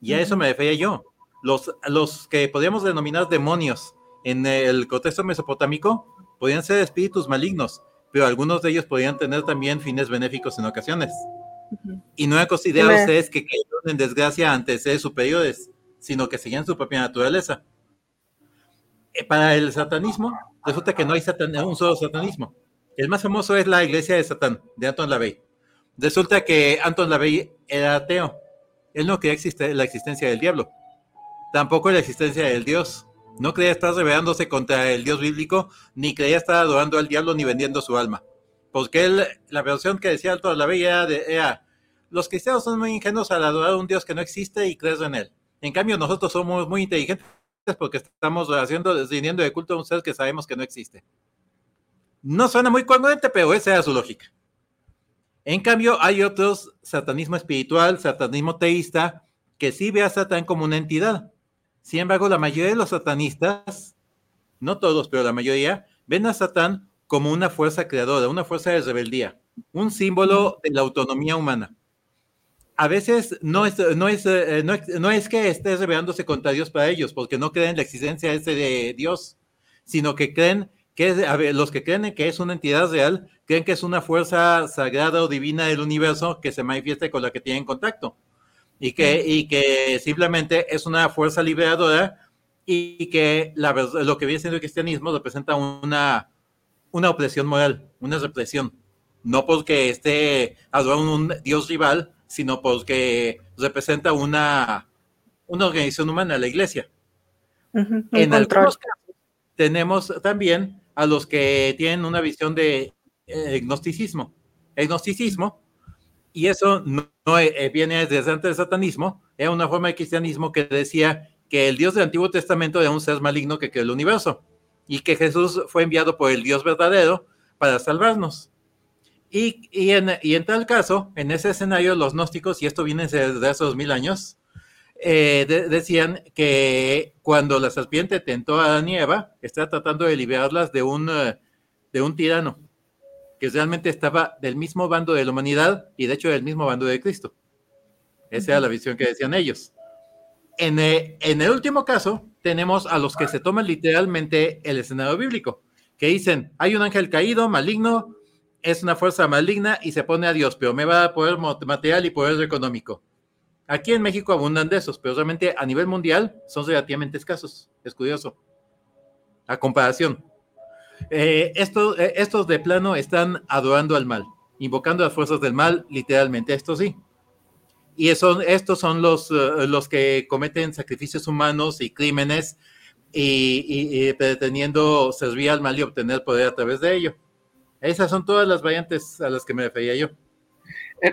Y a eso me refería yo. Los, los que podríamos denominar demonios en el contexto mesopotámico podían ser espíritus malignos, pero algunos de ellos podían tener también fines benéficos en ocasiones. Y no he considerado ustedes que cayeron en desgracia ante seres superiores, sino que seguían su propia naturaleza. Eh, para el satanismo, resulta que no hay un solo satanismo. El más famoso es la iglesia de Satán, de Anton LaVey. Resulta que Anton LaVey era ateo. Él no creía la existencia del diablo, tampoco la existencia del Dios. No creía estar rebelándose contra el Dios bíblico, ni creía estar adorando al diablo ni vendiendo su alma. Porque él, la versión que decía Anton LaVey era, era los cristianos son muy ingenuos al adorar a un Dios que no existe y crees en él. En cambio, nosotros somos muy inteligentes porque estamos haciendo, rindiendo de culto a un ser que sabemos que no existe. No suena muy congruente, pero esa era su lógica. En cambio, hay otros, satanismo espiritual, satanismo teísta, que sí ve a Satán como una entidad. Sin embargo, la mayoría de los satanistas, no todos, pero la mayoría, ven a Satán como una fuerza creadora, una fuerza de rebeldía, un símbolo de la autonomía humana a veces no es, no es, eh, no, es que esté rebelándose contra Dios para ellos, porque no creen en la existencia ese de Dios, sino que creen que los que creen que es una entidad real, creen que es una fuerza sagrada o divina del universo que se manifiesta con la que tienen contacto. Y que, y que simplemente es una fuerza liberadora y que la, lo que viene siendo el cristianismo representa una, una opresión moral, una represión. No porque esté adorando un Dios rival, sino porque representa una, una organización humana, la iglesia. en algunos casos tenemos también a los que tienen una visión de eh, gnosticismo. El gnosticismo, y eso no, eh, viene desde antes del satanismo, era una forma de cristianismo que decía que el Dios del Antiguo Testamento era un ser maligno que creó el universo y que Jesús fue enviado por el Dios verdadero para salvarnos. Y, en, tal caso, en ese escenario, los gnósticos, y esto viene desde hace dos mil años, eh, decían que cuando la serpiente tentó a Adán y Eva, estaba tratando de liberarlas de un, eh, de un tirano, que realmente estaba del mismo bando de la humanidad y de hecho del mismo bando de Cristo. Esa era la visión que decían ellos. En, eh, en el último caso, tenemos a los que se toman literalmente el escenario bíblico, que dicen, hay un ángel caído, maligno, es una fuerza maligna y se pone a Dios, pero me va a poder material y poder económico. Aquí en México abundan de esos, pero realmente a nivel mundial son relativamente escasos. Es curioso. A comparación. eh, estos, eh, estos de plano están adorando al mal, invocando las fuerzas del mal, literalmente, esto sí. Y estos son los, eh, los que cometen sacrificios humanos y crímenes y, pretendiendo servir al mal y obtener poder a través de ello. Esas son todas las variantes a las que me refería yo.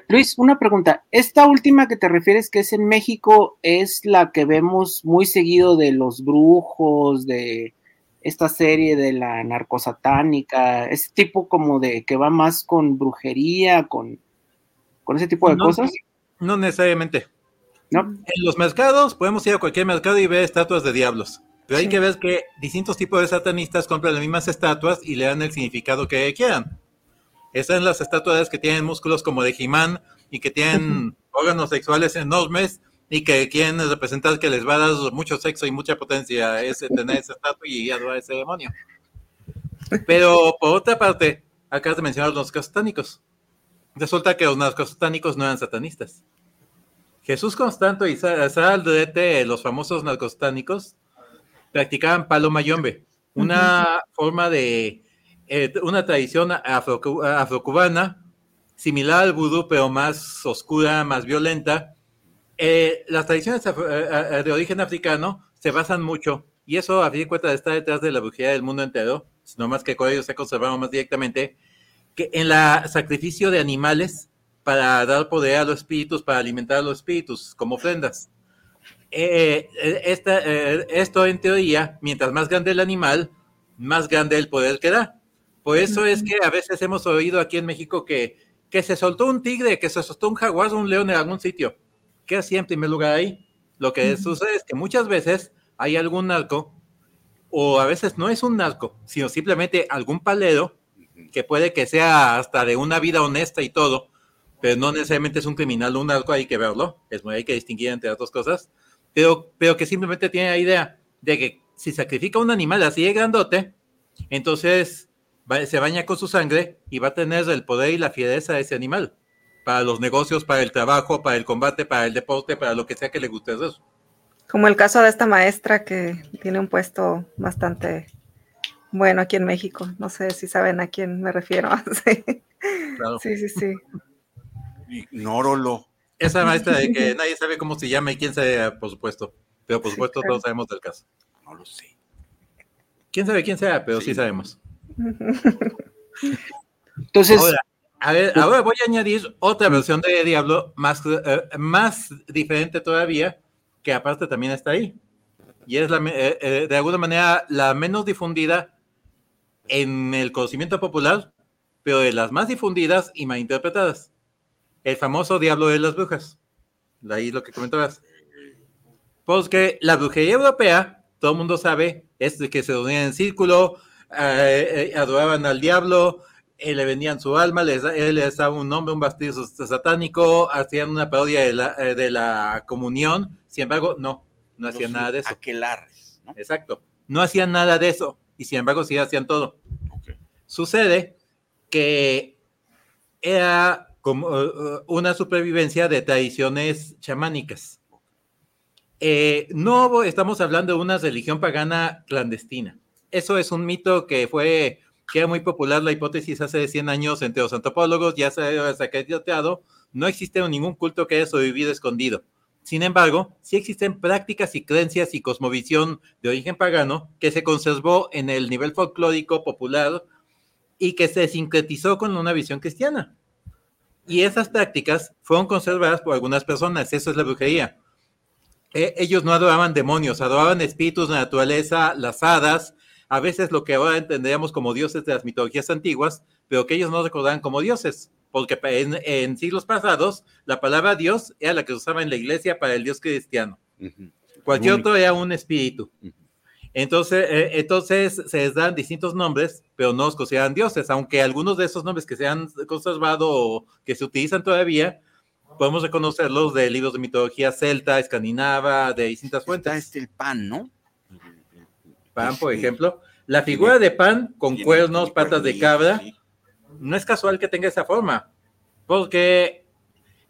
Luis, una pregunta. Esta última que te refieres que es en México es la que vemos muy seguido de los brujos, de esta serie de la narcosatánica, ese tipo como de que va más con brujería, con, con ese tipo de cosas. No necesariamente. ¿No? En los mercados podemos ir a cualquier mercado y ver estatuas de diablos. Pero hay que ver que distintos tipos de satanistas compran las mismas estatuas y le dan el significado que quieran. Están las estatuas que tienen músculos como de Jimán y que tienen órganos sexuales enormes y que quieren representar que les va a dar mucho sexo y mucha potencia ese, tener esa estatua y adorar ese demonio. Pero por otra parte, acá te mencionar los satánicos. Resulta que los narcosatánicos no eran satanistas. Jesús Constanto y Sara Aldrete, los famosos narcosatánicos, practicaban palo mayombe, una forma de, eh, una tradición afro, afrocubana similar al vudú, pero más oscura, más violenta, eh, las tradiciones eh, eh, de origen africano se basan mucho, y eso a fin de cuentas está detrás de la brujería del mundo entero, no más que con ellos se conservado más directamente, que en la sacrificio de animales para dar poder a los espíritus, para alimentar a los espíritus como ofrendas. Esto en teoría, mientras más grande el animal, más grande el poder que da. Por eso es que a veces hemos oído aquí en México que, que se soltó un tigre, que se soltó un jaguar o un león en algún sitio. ¿Qué hacía en primer lugar ahí? Lo que sucede es que muchas veces hay algún narco, o a veces no es un narco, sino simplemente algún palero, que puede que sea hasta de una vida honesta y todo, pero no necesariamente es un criminal un narco, hay que verlo, es muy, hay que distinguir entre otras cosas, pero, pero que simplemente tiene la idea de que si sacrifica un animal así de grandote, entonces se baña con su sangre y va a tener el poder y la fiereza de ese animal para los negocios, para el trabajo, para el combate, para el deporte, para lo que sea que le guste eso. Como el caso de esta maestra que tiene un puesto bastante bueno aquí en México. No sé si saben a quién me refiero. sí, sí, sí. Ignórolo. Esa maestra de que nadie sabe cómo se llama y quién sea, por supuesto. Pero por supuesto todos sabemos del caso. No lo sé. ¿Quién sabe quién sea? Pero sí, sabemos. Entonces, a ver, ahora voy a añadir otra versión de Diablo más, eh, más diferente todavía, que aparte también está ahí. Y es la, eh, eh, de alguna manera la menos difundida en el conocimiento popular, pero de las más difundidas y malinterpretadas. El famoso Diablo de las Brujas. Ahí lo que comentabas. Porque la brujería europea, todo el mundo sabe, es de que se reunían en círculo, adoraban al diablo, eh, le vendían su alma, les, él les daba un nombre, un bastizo satánico, hacían una parodia de la, eh, de la comunión, sin embargo, no, no hacían nada de eso. Aquelarres, ¿no? Exacto, no hacían nada de eso, y sin embargo sí hacían todo. Sucede que era como uh, una supervivencia de tradiciones chamánicas. Eh, no estamos hablando de una religión pagana clandestina. Eso es un mito que fue que muy popular la hipótesis hace 100 años entre los antropólogos, ya se ha acreditado, no existe ningún culto que haya sobrevivido escondido. Sin embargo, sí existen prácticas y creencias y cosmovisión de origen pagano que se conservó en el nivel folclórico popular y que se sincretizó con una visión cristiana. Y esas prácticas fueron conservadas por algunas personas, eso es la brujería. E, ellos no adoraban demonios, adoraban espíritus de naturaleza, las hadas, a veces lo que ahora entenderíamos como dioses de las mitologías antiguas, pero que ellos no recordaban como dioses, porque en, siglos pasados la palabra Dios era la que se usaba en la iglesia para el Dios cristiano. Cualquier otro era un espíritu. Entonces, eh, entonces se les dan distintos nombres, pero no los consideran dioses, aunque algunos de esos nombres que se han conservado o que se utilizan todavía, podemos reconocerlos de libros de mitología celta, escandinava, de distintas fuentes. Está este el pan, ¿no? Pan, por ejemplo. La figura de pan con cuernos, patas de cabra, no es casual que tenga esa forma, porque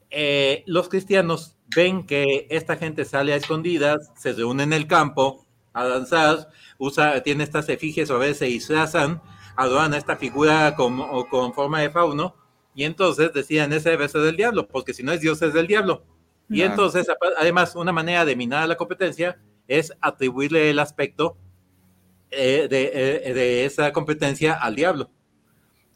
eh, los cristianos ven que esta gente sale a escondidas, se reúne en el campo a danzar, usa, tiene estas efigies o a veces se disfrazan, adoran a esta figura con, con forma de fauno, y entonces decían, ese debe ser del diablo, porque si no es Dios, es del diablo. Y entonces, además, una manera de minar la competencia es atribuirle el aspecto eh, eh, de, esa competencia al diablo.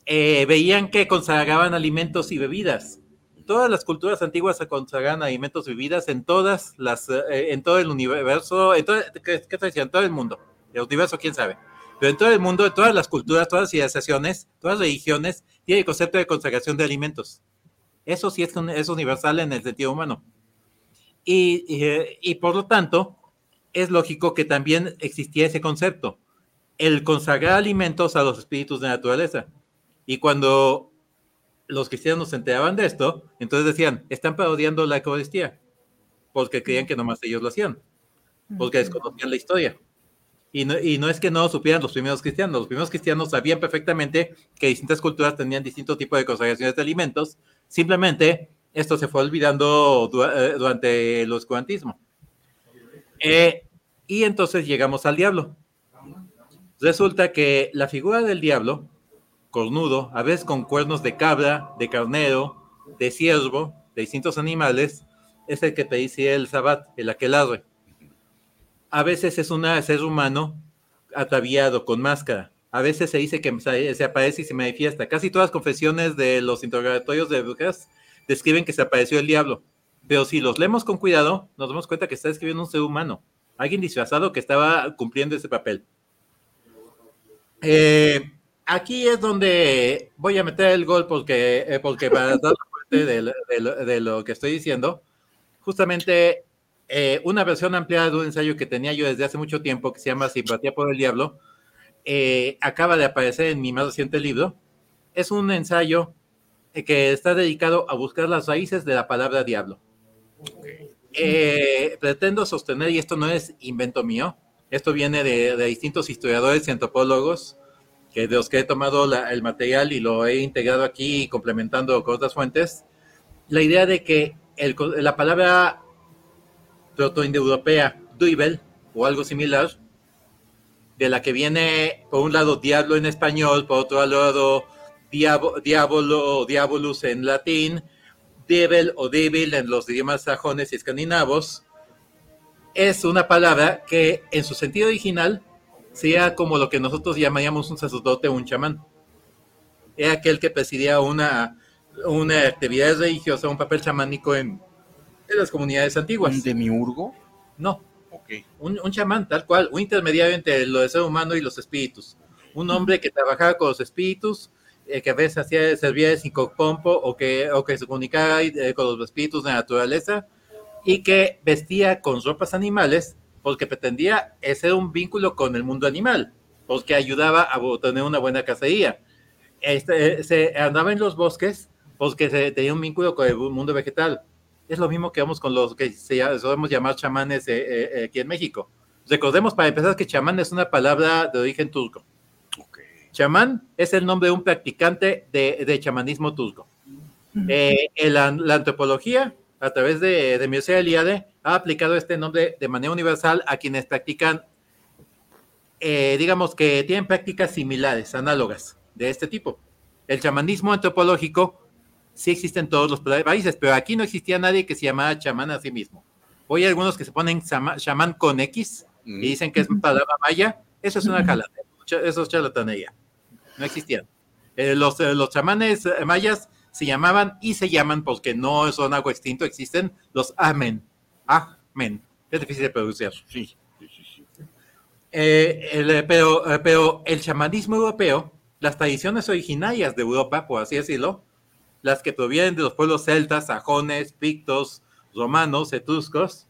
Eh, veían que consagraban alimentos y bebidas. Todas las culturas antiguas se consagraban alimentos y bebidas en todas las, en todo el universo, en todo, ¿qué, qué te En todo el mundo. El universo, quién sabe. Pero en todo el mundo, en todas las culturas, todas las civilizaciones, todas las religiones, tiene el concepto de consagración de alimentos. Eso sí es, es universal en el sentido humano. Y, y, por lo tanto, es lógico que también existía ese concepto, el consagrar alimentos a los espíritus de naturaleza. Y cuando los cristianos se enteraban de esto, entonces decían, están parodiando la Eucaristía, porque creían que nomás ellos lo hacían, porque desconocían la historia. Y no, y no, es que no supieran los primeros cristianos, los primeros cristianos sabían perfectamente que distintas culturas tenían distintos tipos de consagraciones de alimentos, simplemente esto se fue olvidando eh, durante el oscurantismo. Eh, y entonces llegamos al diablo. Resulta que la figura del diablo, cornudo, a veces con cuernos de cabra, de carnero, de ciervo, de distintos animales, es el que te dice el sabat, el aquelarre a veces es un ser humano ataviado con máscara. A veces se dice que se aparece y se manifiesta. Casi todas las confesiones de los interrogatorios de brujas describen que se apareció el diablo. Pero si los leemos con cuidado, nos damos cuenta que está escribiendo un ser humano, alguien disfrazado que estaba cumpliendo ese papel. Eh, aquí es donde voy a meter el gol porque, eh, porque para dar cuenta de, de, lo que estoy diciendo, justamente eh, una versión ampliada de un ensayo que tenía yo desde hace mucho tiempo, que se llama Simpatía por el Diablo, eh, acaba de aparecer en mi más reciente libro. Es un ensayo que está dedicado a buscar las raíces de la palabra diablo. pretendo sostener, y esto no es invento mío, esto viene de, distintos historiadores y antropólogos, que de los que he tomado el material y lo he integrado aquí complementando con otras fuentes, la idea de que la palabra protoindoeuropea Duibel o algo similar, de la que viene por un lado diablo en español, por otro lado diablo o diabolus en latín, devil o devil en los idiomas sajones y escandinavos, es una palabra que en su sentido original sea como lo que nosotros llamaríamos un sacerdote o un chamán. Era aquel que presidía una, una actividad religiosa, un papel chamánico en, de las comunidades antiguas. ¿Un demiurgo? No. Okay. Un, un, chamán, tal cual, un intermediario entre lo de ser humano y los espíritus. Un hombre que trabajaba con los espíritus, eh, que a veces hacía, servía de psicopompo o que, o que se comunicaba eh, con los espíritus de la naturaleza y que vestía con ropas animales porque pretendía ser un vínculo con el mundo animal, porque ayudaba a tener una buena cacería. Este, se andaba en los bosques porque se tenía un vínculo con el mundo vegetal es lo mismo que vamos con los que se, podemos llamar chamanes eh, eh, eh, aquí en México. Recordemos para empezar que chamán es una palabra de origen turco. Chamán es el nombre de un practicante de, chamanismo turco. la, antropología, a través de, de Mircea Eliade, ha aplicado este nombre de manera universal a quienes practican, digamos que tienen prácticas similares, análogas de este tipo. El chamanismo antropológico sí existen todos los países, pero aquí no existía nadie que se llamara chamán a sí mismo. Hoy hay algunos que se ponen chamán con X y mm. dicen que es palabra maya. Eso es una jalada, eso es charlatanería. No existían. Eh, los, eh, los chamanes eh, mayas se llamaban y se llaman porque no son algo extinto, existen los Amen. Amen. Es difícil de pronunciar. Sí. pero, pero el chamanismo europeo, las tradiciones originarias de Europa, por así decirlo, las que provienen de los pueblos celtas, sajones, pictos, romanos, etruscos,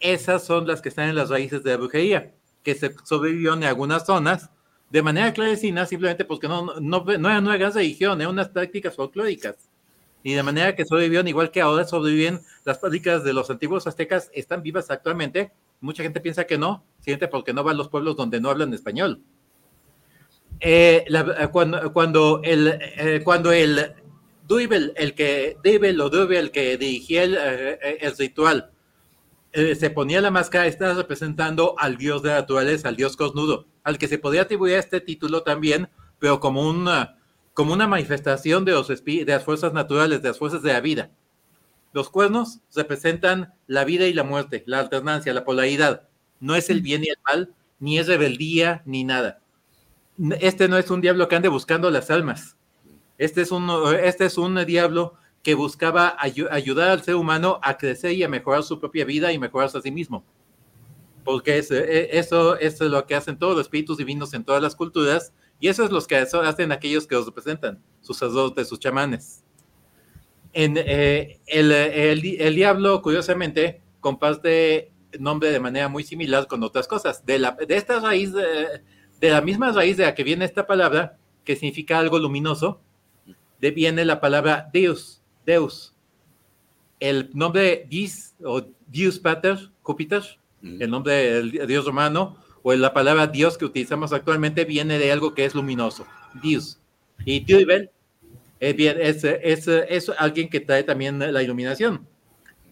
esas son las que están en las raíces de la brujería, que se sobrevivió en algunas zonas de manera clandestina, simplemente porque no, no, no eran gran religión, eran unas prácticas folclóricas. Y de manera que sobrevivieron, igual que ahora sobreviven las prácticas de los antiguos aztecas, están vivas actualmente. Mucha gente piensa que no, simplemente porque no van a los pueblos donde no hablan español. Eh, cuando, cuando, el, eh, cuando el Duibel, el que, Duibel o el que dirigía el, eh, ritual, eh, se ponía la máscara, estaba representando al dios de la naturaleza, al dios cosnudo, al que se podía atribuir este título también, pero como una, como una manifestación de, los de las fuerzas naturales, de las fuerzas de la vida. Los cuernos representan la vida y la muerte, la alternancia, la polaridad. No es el bien y el mal, ni es rebeldía, ni nada. Este no es un diablo que ande buscando las almas. Este es un, este es un diablo que buscaba ayudar al ser humano a crecer y a mejorar su propia vida y mejorarse a sí mismo. Porque e, eso, eso es lo que hacen todos los espíritus divinos en todas las culturas y eso es lo que hacen aquellos que los representan, sus sacerdotes, sus chamanes. En, eh, el, el, diablo, curiosamente, comparte nombre de manera muy similar con otras cosas. De, la, de esta raíz, de, de la misma raíz de la que viene esta palabra, que significa algo luminoso, de viene la palabra Deus, Deus. El nombre Dis o Dios Pater, Júpiter, el nombre del dios romano, o la palabra Dios que utilizamos actualmente viene de algo que es luminoso, Dios. Y Tübel es, es, es, alguien que trae también la iluminación.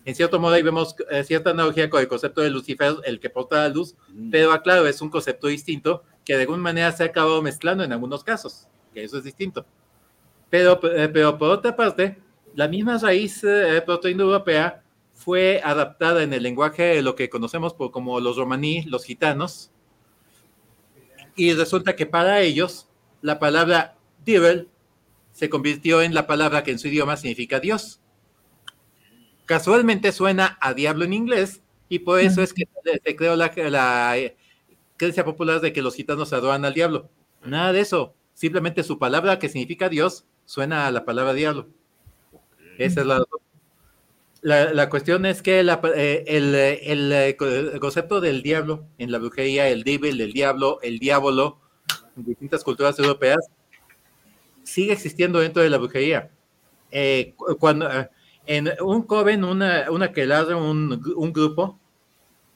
En cierto modo ahí vemos eh, cierta analogía con el concepto de Lucifer, el que porta la luz, pero aclaro, es un concepto distinto que de alguna manera se ha acabado mezclando en algunos casos, que eso es distinto. Pero, eh, pero por otra parte, la misma raíz eh, protoindoeuropea fue adaptada en el lenguaje de lo que conocemos por, como los romaní, los gitanos, y resulta que para ellos la palabra devil se convirtió en la palabra que en su idioma significa Dios. Casualmente suena a diablo en inglés y por eso es que se creó la, la eh, creencia popular de que los gitanos adoran al diablo. Nada de eso. Simplemente su palabra que significa Dios suena a la palabra diablo. Esa es la, la, cuestión es que eh, el, el, concepto del diablo en la brujería, el devil, el diablo, el diablo, en distintas culturas europeas, sigue existiendo dentro de la brujería. Eh, cuando eh, en un joven, una, una que un, un grupo,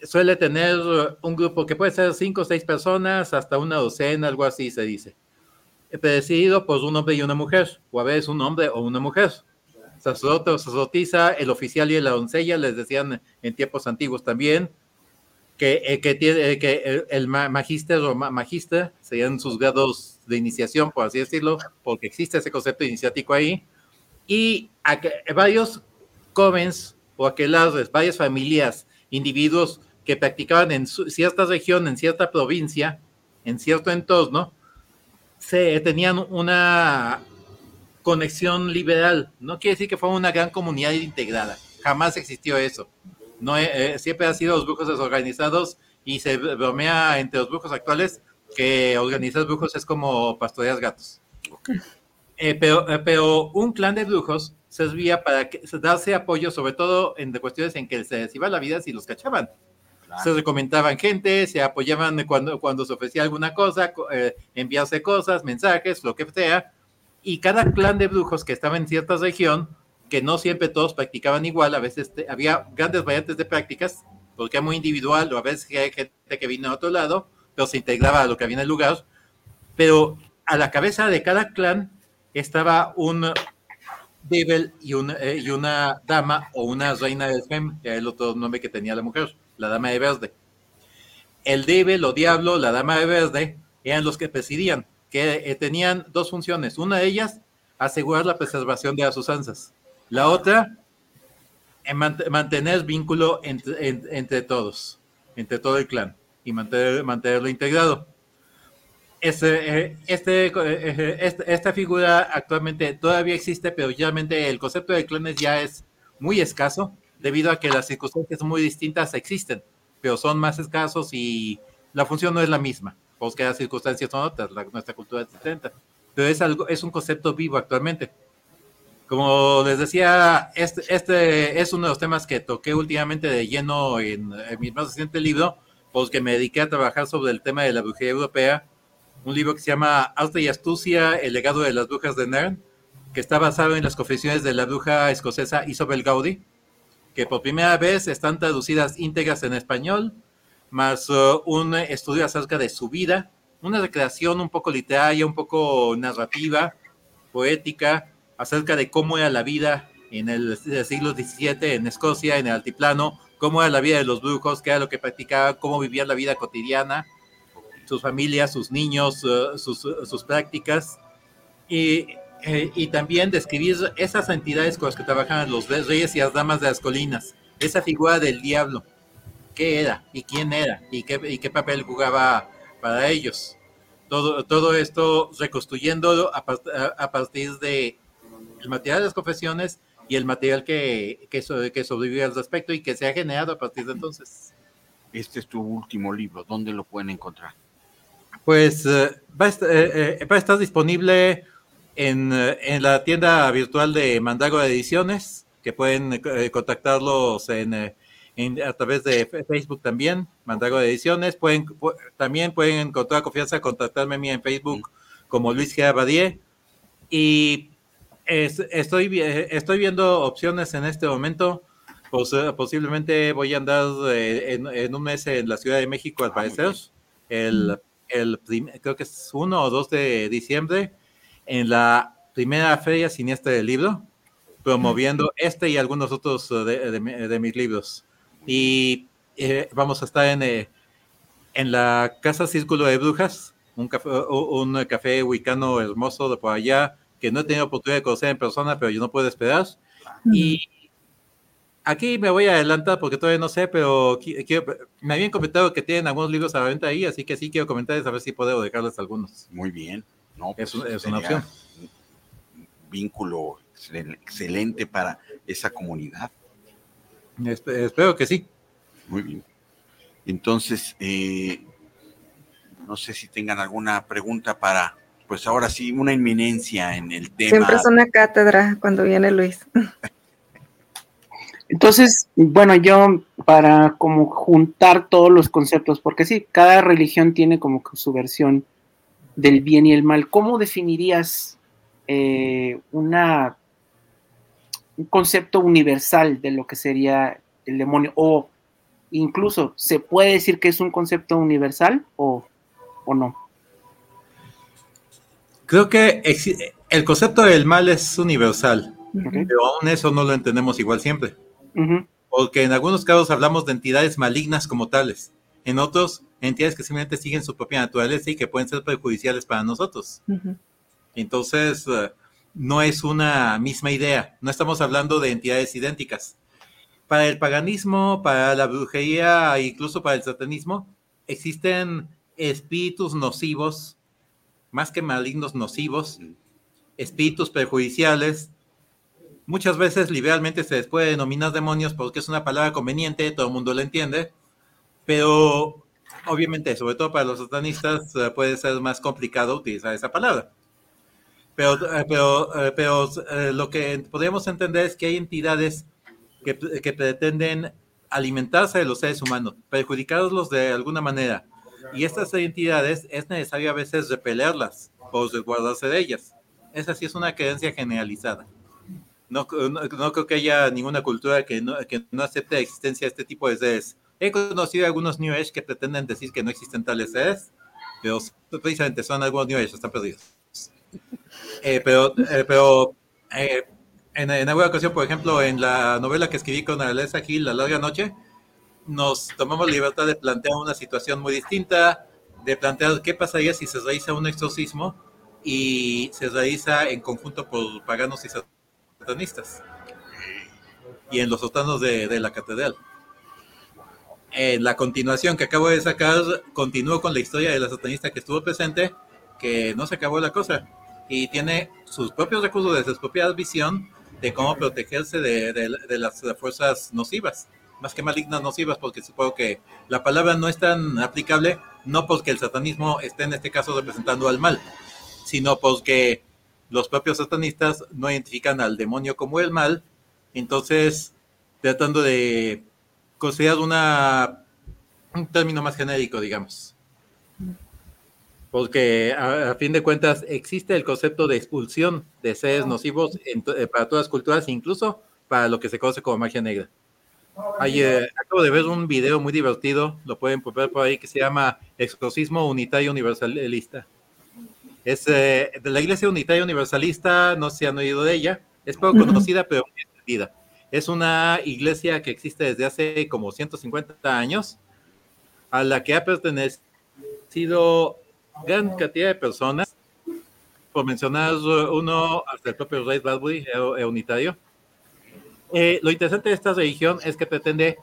suele tener un grupo que puede ser cinco o seis personas, hasta una docena, algo así se dice. Presidido por un hombre y una mujer, o a veces un hombre o una mujer sacerdote o sacerdotisa, el oficial y la doncella, les decían en tiempos antiguos también, que, eh, eh, que el, magíster o magista serían sus grados de iniciación, por así decirlo, porque existe ese concepto iniciático ahí, y varios jóvenes o aquellas, varias familias, individuos que practicaban en cierta región, en cierta provincia, en cierto entorno, se tenían una conexión liberal. No quiere decir que fue una gran comunidad integrada. Jamás existió eso. No, eh, eh, siempre ha sido los brujos desorganizados y se bromea entre los brujos actuales que organizar brujos es como pastorear gatos. Eh, pero, pero un clan de brujos servía para que, darse apoyo, sobre todo en cuestiones en que se les iba la vida si los cachaban. Se recomendaban gente, se apoyaban cuando, cuando se ofrecía alguna cosa, enviarse cosas, mensajes, lo que sea, y cada clan de brujos que estaba en cierta región, que no siempre todos practicaban igual, a veces había grandes variantes de prácticas, porque era muy individual, o a veces hay gente que vino a otro lado, pero se integraba a lo que había en el lugar, pero a la cabeza de cada clan estaba un devil y una, eh, y una dama o una reina del Fem, que era el otro nombre que tenía la mujer, la dama de verde. El devil o diablo, la dama de verde, eran los que presidían que eh, tenían dos funciones. Una de ellas, asegurar la preservación de las usanzas. La otra, eh, mantener vínculo entre, todos, entre todo el clan y mantener, mantenerlo integrado. Este, eh, este, este, esta figura actualmente todavía existe, pero realmente el concepto de clanes ya es muy escaso debido a que las circunstancias muy distintas existen, pero son más escasos y la función no es la misma pues que las circunstancias son otras, nuestra cultura es distinta, pero es, algo, es un concepto vivo actualmente. Como les decía, este, este es uno de los temas que toqué últimamente de lleno en, mi más reciente libro, pues que me dediqué a trabajar sobre el tema de la brujería europea, un libro que se llama Arte y Astucia, el legado de las brujas de Nern, que está basado en las confesiones de la bruja escocesa Isabel Gaudi, que por primera vez están traducidas íntegras en español, más uh, un estudio acerca de su vida, una recreación un poco literaria, un poco narrativa, poética, acerca de cómo era la vida en el, siglo XVII en Escocia, en el altiplano, cómo era la vida de los brujos, qué era lo que practicaban, cómo vivían la vida cotidiana, sus familias, sus niños, uh, sus, sus, prácticas, y, eh, y, también describir esas entidades con las que trabajaban los reyes y las damas de las colinas, esa figura del diablo, qué era y quién era y qué, y qué papel jugaba para ellos. Todo, todo esto reconstruyendo a, a partir de el material de las confesiones y el material que, que, que sobrevive al respecto y que se ha generado a partir de entonces. Este es tu último libro, ¿dónde lo pueden encontrar? Pues eh, va, a estar, eh, eh, va, a estar, disponible en, en, la tienda virtual de Mandago Ediciones, que pueden contactarlos en, en, a través de Facebook también, Mandago Ediciones. Pueden, también pueden encontrar confianza, contactarme a mí en Facebook como Luis G. Abadie. Y estoy, estoy viendo opciones en este momento. Pues, posiblemente voy a andar eh, en, un mes en la Ciudad de México, al ah, parecer. El, el creo que es 1 o 2 de diciembre, en la primera feria siniestra del libro, promoviendo este y algunos otros de, de, mis libros. Y eh, vamos a estar en, eh, en la Casa Círculo de Brujas, un café, un café wicano hermoso de por allá, que no he tenido oportunidad de conocer en persona, pero yo no puedo esperar. Y aquí me voy a adelantar porque todavía no sé, pero me habían comentado que tienen algunos libros a la venta ahí, así que sí quiero comentarles a ver si puedo dejarles algunos. Muy bien. No, es, pues, una opción. vínculo excelente para esa comunidad. Espero que sí. Muy bien. Entonces, eh, no sé si tengan alguna pregunta para pues ahora sí, una inminencia en el tema. Siempre es una cátedra cuando viene Luis. Entonces, bueno, yo para como juntar todos los conceptos, porque sí, cada religión tiene como su versión del bien y el mal. ¿Cómo definirías eh, una, un concepto universal de lo que sería el demonio? O incluso, ¿se puede decir que es un concepto universal o, o no? Creo que el concepto del mal es universal, pero aún eso no lo entendemos igual siempre. Porque en algunos casos hablamos de entidades malignas como tales, en otros, entidades que simplemente siguen su propia naturaleza y que pueden ser perjudiciales para nosotros. Entonces, eh, no es una misma idea, no estamos hablando de entidades idénticas. Para el paganismo, para la brujería e incluso para el satanismo, existen espíritus nocivos más que malignos nocivos, espíritus perjudiciales. Muchas veces liberalmente se les puede denominar demonios porque es una palabra conveniente, todo el mundo la entiende, pero obviamente, sobre todo para los satanistas, puede ser más complicado utilizar esa palabra. Pero, eh, pero, eh, pero lo que podemos entender es que hay entidades que, que pretenden alimentarse de los seres humanos, perjudicarlos de alguna manera, y estas entidades es necesario a veces repelerlas o resguardarse de ellas. Esa sí es una creencia generalizada. No, no, creo que haya ninguna cultura que no, que no acepte la existencia de este tipo de seres. He conocido algunos New Age que pretenden decir que no existen tales seres, pero precisamente son algunos New Age, están perdidos. Eh, pero eh, pero eh, en, alguna ocasión, por ejemplo, en la novela que escribí con Alessa Gil, La Larga Noche, nos tomamos libertad de plantear una situación muy distinta, de plantear qué pasaría si se realiza un exorcismo y se realiza en conjunto por paganos y satanistas y en los sotanos de, la catedral. En la continuación que acabo de sacar, continúo con la historia de la satanista que estuvo presente, que no se acabó la cosa y tiene sus propios recursos de su propia visión de cómo protegerse de, las fuerzas nocivas más que malignas nocivas, porque supongo que la palabra no es tan aplicable, no porque el satanismo esté en este caso representando al mal, sino porque los propios satanistas no identifican al demonio como el mal, entonces tratando de considerar una, un término más genérico, digamos. Porque a, fin de cuentas existe el concepto de expulsión de seres nocivos eh, para todas las culturas, incluso para lo que se conoce como magia negra. Eh, acabo de ver un video muy divertido, lo pueden ver por ahí, que se llama Exorcismo Unitario Universalista. Es eh, de la Iglesia Unitaria Universalista, no se han oído de ella, es poco conocida, pero muy entendida. Es una iglesia que existe desde hace como 150 años, a la que ha pertenecido gran cantidad de personas, por mencionar uno, hasta el propio Ray Bradbury, unitario. Eh, lo interesante de esta religión es que pretende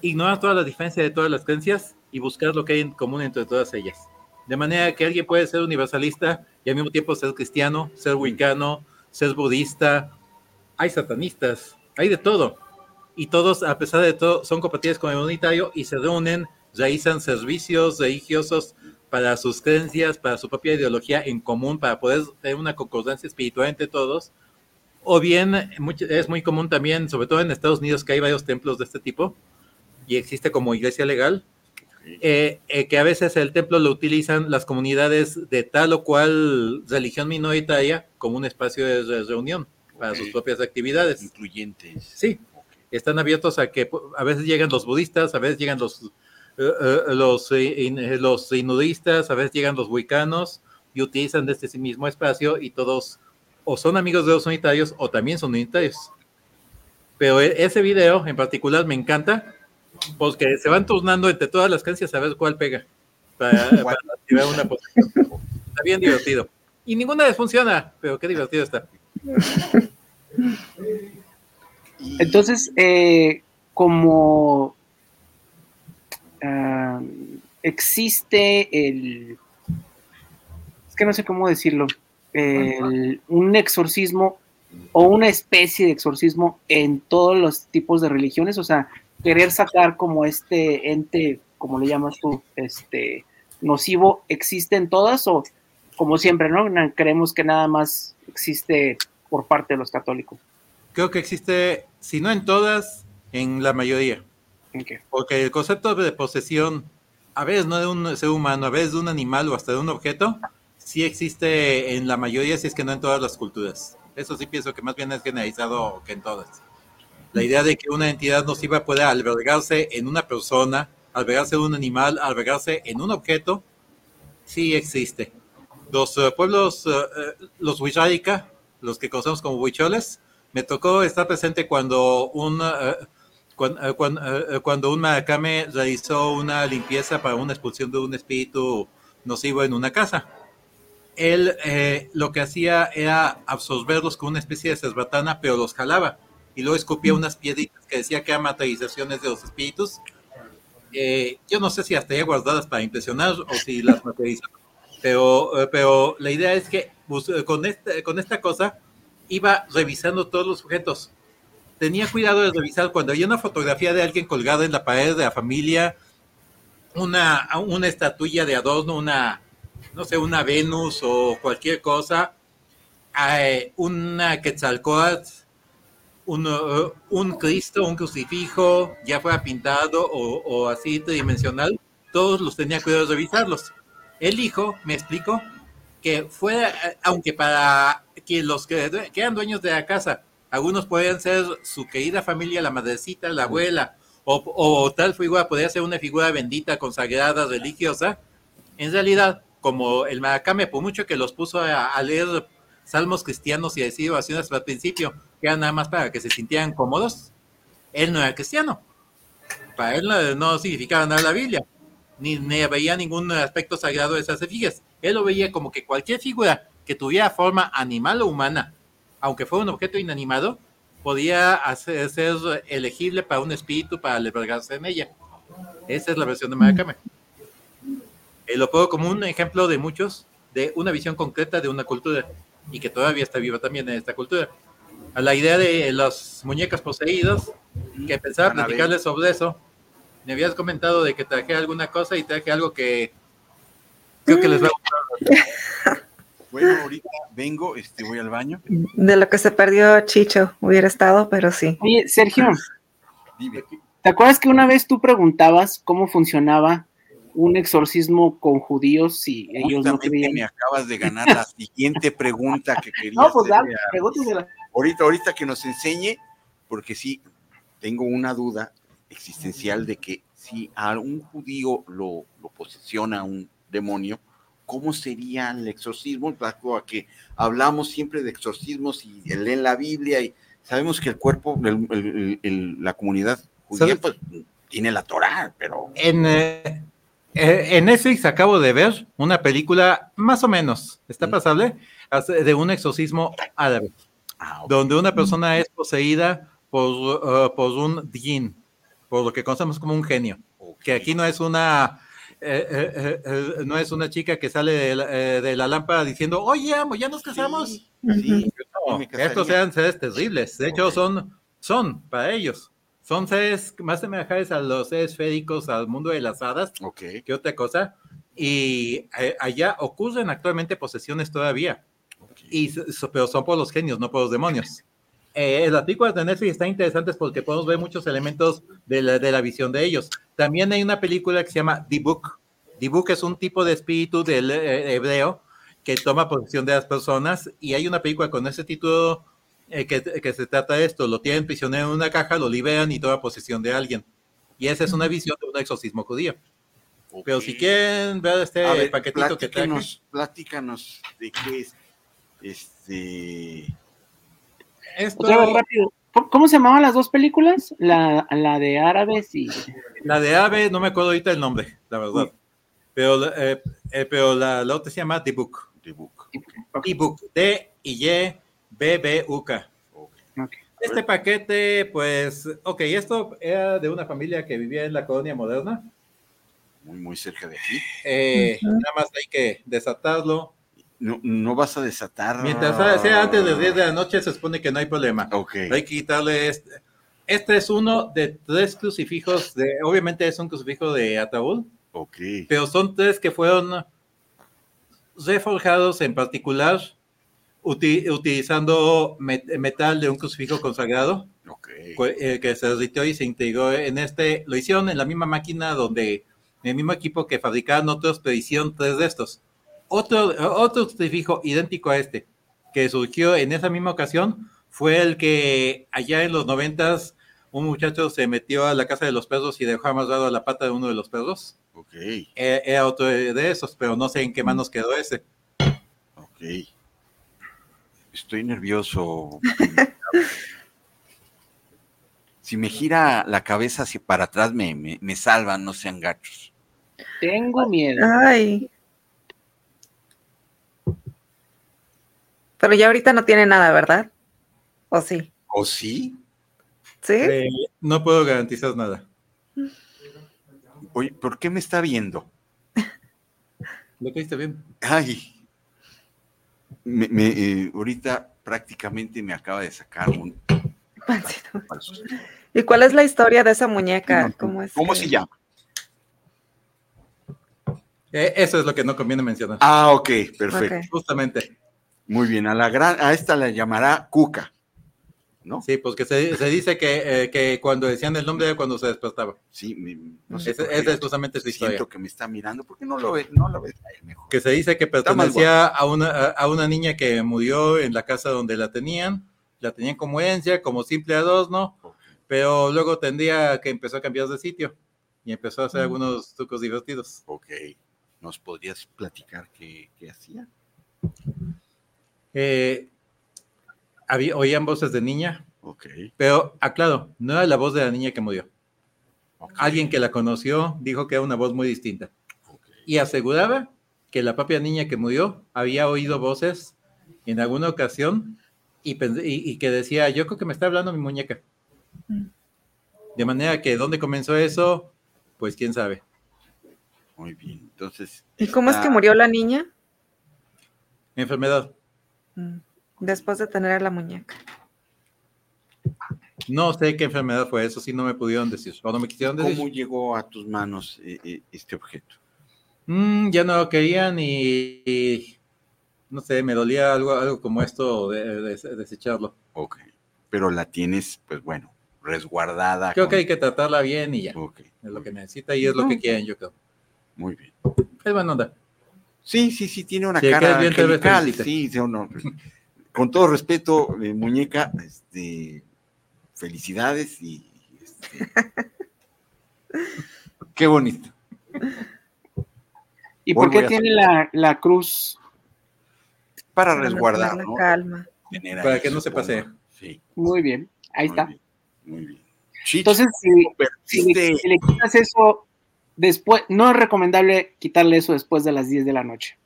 ignorar todas las diferencias de todas las creencias y buscar lo que hay en común entre todas ellas. De manera que alguien puede ser universalista y al mismo tiempo ser cristiano, ser wicano, ser budista. Hay satanistas, hay de todo. Y todos, a pesar de todo, son compatibles con el unitario y se reúnen, realizan servicios religiosos para sus creencias, para su propia ideología en común, para poder tener una concordancia espiritual entre todos. O bien, es muy común también, sobre todo en Estados Unidos, que hay varios templos de este tipo y existe como iglesia legal, eh, eh, que a veces el templo lo utilizan las comunidades de tal o cual religión minoritaria como un espacio de reunión para sus propias actividades. Incluyentes. Sí, están abiertos a que a veces llegan los budistas, a veces llegan los, eh, los, los hinudistas, a veces llegan los huicanos y utilizan de este mismo espacio y todos o son amigos de los unitarios o también son unitarios. Pero e, ese video en particular me encanta porque se van turnando entre todas las canciones a ver cuál pega para, activar una posición. Está bien divertido. Y ninguna les funciona, pero qué divertido está. Entonces, eh, como existe el, es que no sé cómo decirlo, un exorcismo o una especie de exorcismo en todos los tipos de religiones, o sea, querer sacar como este ente, como le llamas tú, este nocivo, ¿existe en todas o como siempre, ¿no? Creemos que nada más existe por parte de los católicos. Creo que existe, si no en todas, en la mayoría. Porque el concepto de posesión, a veces no de un ser humano, a veces de un animal o hasta de un objeto, sí existe en la mayoría, si es que no en todas las culturas. Eso sí pienso que más bien es generalizado que en todas. La idea de que una entidad nociva pueda albergarse en una persona, albergarse en un animal, albergarse en un objeto, sí existe. Los eh, pueblos, eh, los Huicharica, los que conocemos como Huicholes, me tocó estar presente cuando un, cuando, cuando, un Maracame realizó una limpieza para una expulsión de un espíritu nocivo en una casa. Él lo que hacía era absorberlos con una especie de cesbatana, pero los jalaba y luego escupía unas piedritas que decía que eran materializaciones de los espíritus. Eh, yo no sé si hasta ya guardadas para impresionar o si las materializó, pero, eh, pero la idea es que pues, eh, con, este, con esta cosa iba revisando todos los objetos. Tenía cuidado de revisar cuando había una fotografía de alguien colgada en la pared de la familia, una, una estatuilla de adorno, una, no sé, una Venus o cualquier cosa, una Quetzalcoatl, uh, un, Cristo, un crucifijo, ya fuera pintado o, así tridimensional, todos los tenía cuidado de revisarlos. El hijo, me explico, que fuera, aunque para que los que, eran dueños de la casa, algunos podían ser su querida familia, la madrecita, la abuela, o, tal figura podría ser una figura bendita, consagrada, religiosa, en realidad, como el Maracame, por mucho que los puso a, leer salmos cristianos y decir oraciones al principio, que era nada más para que se sintieran cómodos, él no era cristiano. Para él no, significaba nada la Biblia, ni, veía ningún aspecto sagrado de esas figuras. Él lo veía como que cualquier figura que tuviera forma animal o humana, aunque fuera un objeto inanimado, podía hacer, ser elegible para un espíritu para albergarse en ella. Esa es la versión de Maracame. Eh, lo pongo como un ejemplo de muchos, de una visión concreta de una cultura y que todavía está viva también en esta cultura a la idea de las muñecas poseídas, que pensaba platicarles sobre eso. Me habías comentado de que traje alguna cosa y traje algo que creo que les va a gustar. Bueno, ahorita vengo, este, voy al baño. De lo que se perdió Chicho, hubiera estado, pero sí. Oye, Sergio, ¿te acuerdas que una vez tú preguntabas cómo funcionaba un exorcismo con judíos si ellos no creían? me acabas de ganar la siguiente pregunta que quería No, pues dale, pregúntesela ahorita, ahorita que nos enseñe, porque sí, tengo una duda existencial de que si a un judío lo, lo posesiona un demonio, ¿cómo sería el exorcismo? A que hablamos siempre de exorcismos y leen la Biblia y sabemos que el cuerpo, la comunidad judía, pues, tiene la Torah, pero... En, eh, eh, en Netflix acabo de ver una película, más o menos, está mm. pasable, de un exorcismo árabe, ah, donde una persona es poseída por, uh, por un djinn, por lo que conocemos como un genio, que aquí no es una... Eh, no es una chica que sale de la, lámpara diciendo, oye, amo, ya nos casamos. Sí, estos sean seres terribles. De hecho, son, son para ellos. Son seres más semejantes a los seres féricos, al mundo de las hadas, que otra cosa. Y eh, allá ocurren actualmente posesiones todavía. Y, pero son por los genios, no por los demonios. Eh, el artículo de Netflix está interesante porque podemos ver muchos elementos de la, de la, visión de ellos. También hay una película que se llama The Book. The Book es un tipo de espíritu del eh, hebreo que toma posesión de las personas y hay una película con ese título eh, que, se trata de esto, lo tienen prisionero en una caja, lo liberan y toma posesión de alguien. Y esa es una visión de un exorcismo judío. Pero si quieren ver este paquetito que traje. Platícanos de qué es este... Esto... rápido. ¿Cómo se llamaban las dos películas? La, la de árabes y... La de árabes, no me acuerdo ahorita el nombre, la verdad. Pero, eh, eh, pero la, la, otra se llama The Book. The Book. Okay. Book. D-I-Y-B-B-U-K. Este paquete, pues, ok, esto era de una familia que vivía en la colonia moderna. Muy, muy cerca de aquí. Eh, nada más hay que desatarlo. No, no vas a desatar. Mientras sea antes de 10 de la noche, se supone que no hay problema. Ok. Hay que quitarle este. Este es uno de tres crucifijos. De, obviamente es un crucifijo de ataúd. Ok. Pero son tres que fueron reforjados en particular utilizando metal de un crucifijo consagrado eh, que se derritió y se integró en este. Lo hicieron en la misma máquina donde, en el mismo equipo que fabricaban otros, pero hicieron tres de estos. Otro, otro crucifijo idéntico a este, que surgió en esa misma ocasión, fue el que allá en los noventas un muchacho se metió a la casa de los perros y dejó amarrado a la pata de uno de los perros. Ok. E, era, otro de esos, pero no sé en qué manos quedó ese. Ok. Estoy nervioso. si me gira la cabeza hacia para atrás, me, me, salvan, no sean gachos. Tengo miedo. Ay. Pero ya ahorita no tiene nada, ¿verdad? ¿O sí? ¿O sí? ¿Sí? Eh, no puedo garantizar nada. Oye, ¿por qué me está viendo? Lo que está bien. Ay. Me, eh, ahorita prácticamente me acaba de sacar un. ¿Y cuál es la historia de esa muñeca? ¿Cómo, es ¿Cómo se llama? Eh, eso es lo que no conviene mencionar. Ah, ok, perfecto. Justamente. Muy bien, a la gran, a esta la llamará Cuca. ¿no? Sí, pues que se, dice que, eh, que, cuando decían el nombre era cuando se despertaba. Sí, no sé esa, es justamente su historia. Siento que me está mirando, ¿por qué no lo ve? No lo ve mejor. Que se dice que pertenecía a una, a una niña que murió en la casa donde la tenían, la tenían como herencia, como simple adorno, pero luego tendría que empezó a cambiar de sitio y empezó a hacer mm. algunos trucos divertidos. Ok, ¿nos podrías platicar qué, qué hacía? Eh, oían voces de niña. Ok. Pero, aclaro, no era la voz de la niña que murió. Alguien que la conoció dijo que era una voz muy distinta. Y aseguraba que la propia niña que murió había oído voces en alguna ocasión y, que decía, yo creo que me está hablando mi muñeca. Mm. De manera que, ¿dónde comenzó eso? Pues quién sabe. Muy bien, entonces. ¿Y cómo es que murió la niña? Enfermedad. Mm. Después de tener a la muñeca. No sé qué enfermedad fue, eso sí no me pudieron decir. O no me quisieron decir. ¿Cómo llegó a tus manos eh, eh, este objeto? Mm, ya no lo querían y, no sé, me dolía algo, algo como esto de, desecharlo. Ok, pero la tienes, pues bueno, resguardada. Creo que hay que tratarla bien y ya. Ok. Es lo que necesita y es lo que quieren, yo creo. Muy bien. Es buena onda. Sí, sí, sí, tiene una cara angelical. Sí, sí, no con todo respeto, eh, muñeca, este, felicidades y este, qué bonito. ¿Y por qué tiene la, cruz? Para resguardar, ¿no? Calma. Para que no se pase. Sí. Muy bien, ahí está. muy bien. Entonces, si, le, quitas eso después, no es recomendable quitarle eso después de las 10 de la noche.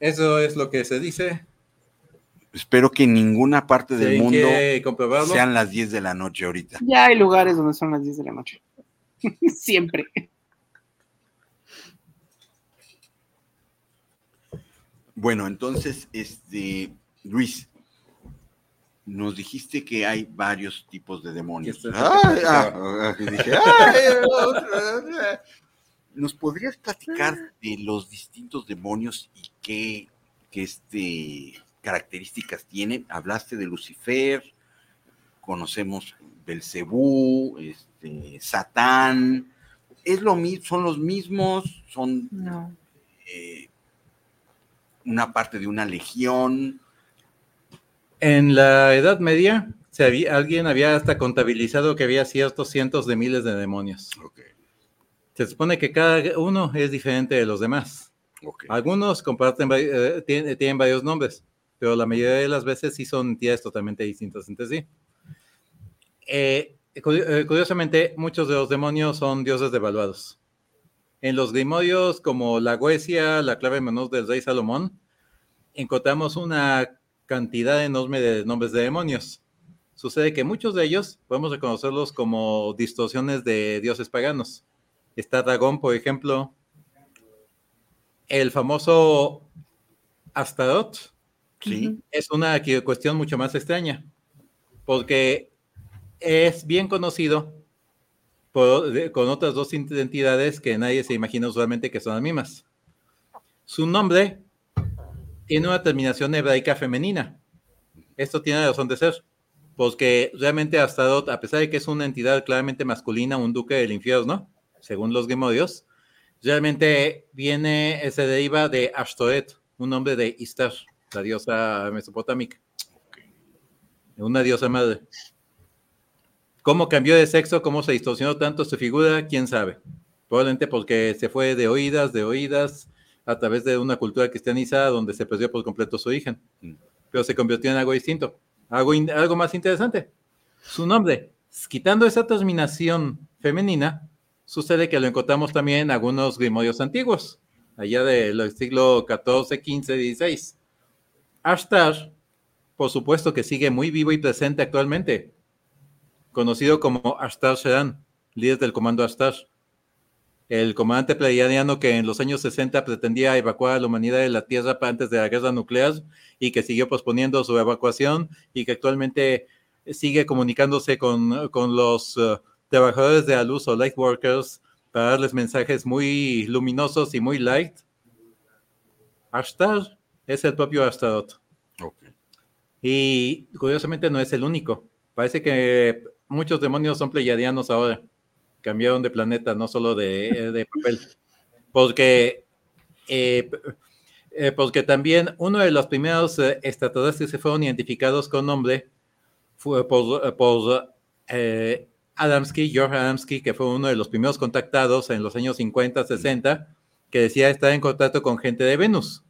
Eso es lo que se dice. Espero que en ninguna parte del mundo sean las 10 de la noche ahorita. Ya hay lugares donde son las 10 de la noche. Siempre. Bueno, entonces, este, Luis, nos dijiste que hay varios tipos de demonios. ¿Nos podrías platicar de los distintos demonios y qué, este, características tienen? Hablaste de Lucifer, conocemos Belcebú, este, Satán. ¿Es lo mismo? ¿Son los mismos? ¿Son eh, una parte de una legión? En la Edad Media, se había, alguien había hasta contabilizado que había ciertos cientos de miles de demonios. Se supone que cada uno es diferente de los demás. Algunos comparten, eh, tienen, varios nombres, pero la mayoría de las veces sí son entidades totalmente distintas entre sí. Eh, eh, curiosamente, muchos de los demonios son dioses devaluados. En los grimorios como la Goesia, la clave menor del rey Salomón, encontramos una cantidad enorme de nombres de demonios. Sucede que muchos de ellos podemos reconocerlos como distorsiones de dioses paganos. Está Dragón, por ejemplo, el famoso Astaroth. Sí. Es una cuestión mucho más extraña, porque es bien conocido con otras dos entidades que nadie se imagina usualmente que son las mismas. Su nombre tiene una terminación hebraica femenina. Esto tiene razón de ser, porque realmente Astaroth, a pesar de que es una entidad claramente masculina, un duque del infierno, según los gemodios, realmente viene, se deriva de Ashtoret, un nombre de Istar, la diosa mesopotámica. Una diosa madre. ¿Cómo cambió de sexo? ¿Cómo se distorsionó tanto su figura? ¿Quién sabe? Probablemente porque se fue de oídas, de oídas, a través de una cultura cristianizada donde se perdió por completo su origen, mm. pero se convirtió en algo distinto, algo, algo más interesante. Su nombre, quitando esa terminación femenina, sucede que lo encontramos también en algunos grimorios antiguos, allá del siglo XIV, XV, XVI. Ashtar, por supuesto que sigue muy vivo y presente actualmente, conocido como Ashtar Sheran, líder del comando Ashtar el comandante pleiadiano que en los años 60 pretendía evacuar a la humanidad de la Tierra antes de la guerra nuclear y que siguió posponiendo su evacuación y que actualmente sigue comunicándose con, los uh, trabajadores de la luz o light workers para darles mensajes muy luminosos y muy light. Ashtar es el propio Astaroth. Y curiosamente no es el único. Parece que muchos demonios son pleiadianos ahora cambiaron de planeta, no solo de, eh, papel. Porque, eh, eh, porque también uno de los primeros extraterrestres que fueron identificados con nombre fue por, por Adamski, George Adamski, que fue uno de los primeros contactados en los años 50, 60, que decía estar en contacto con gente de Venus.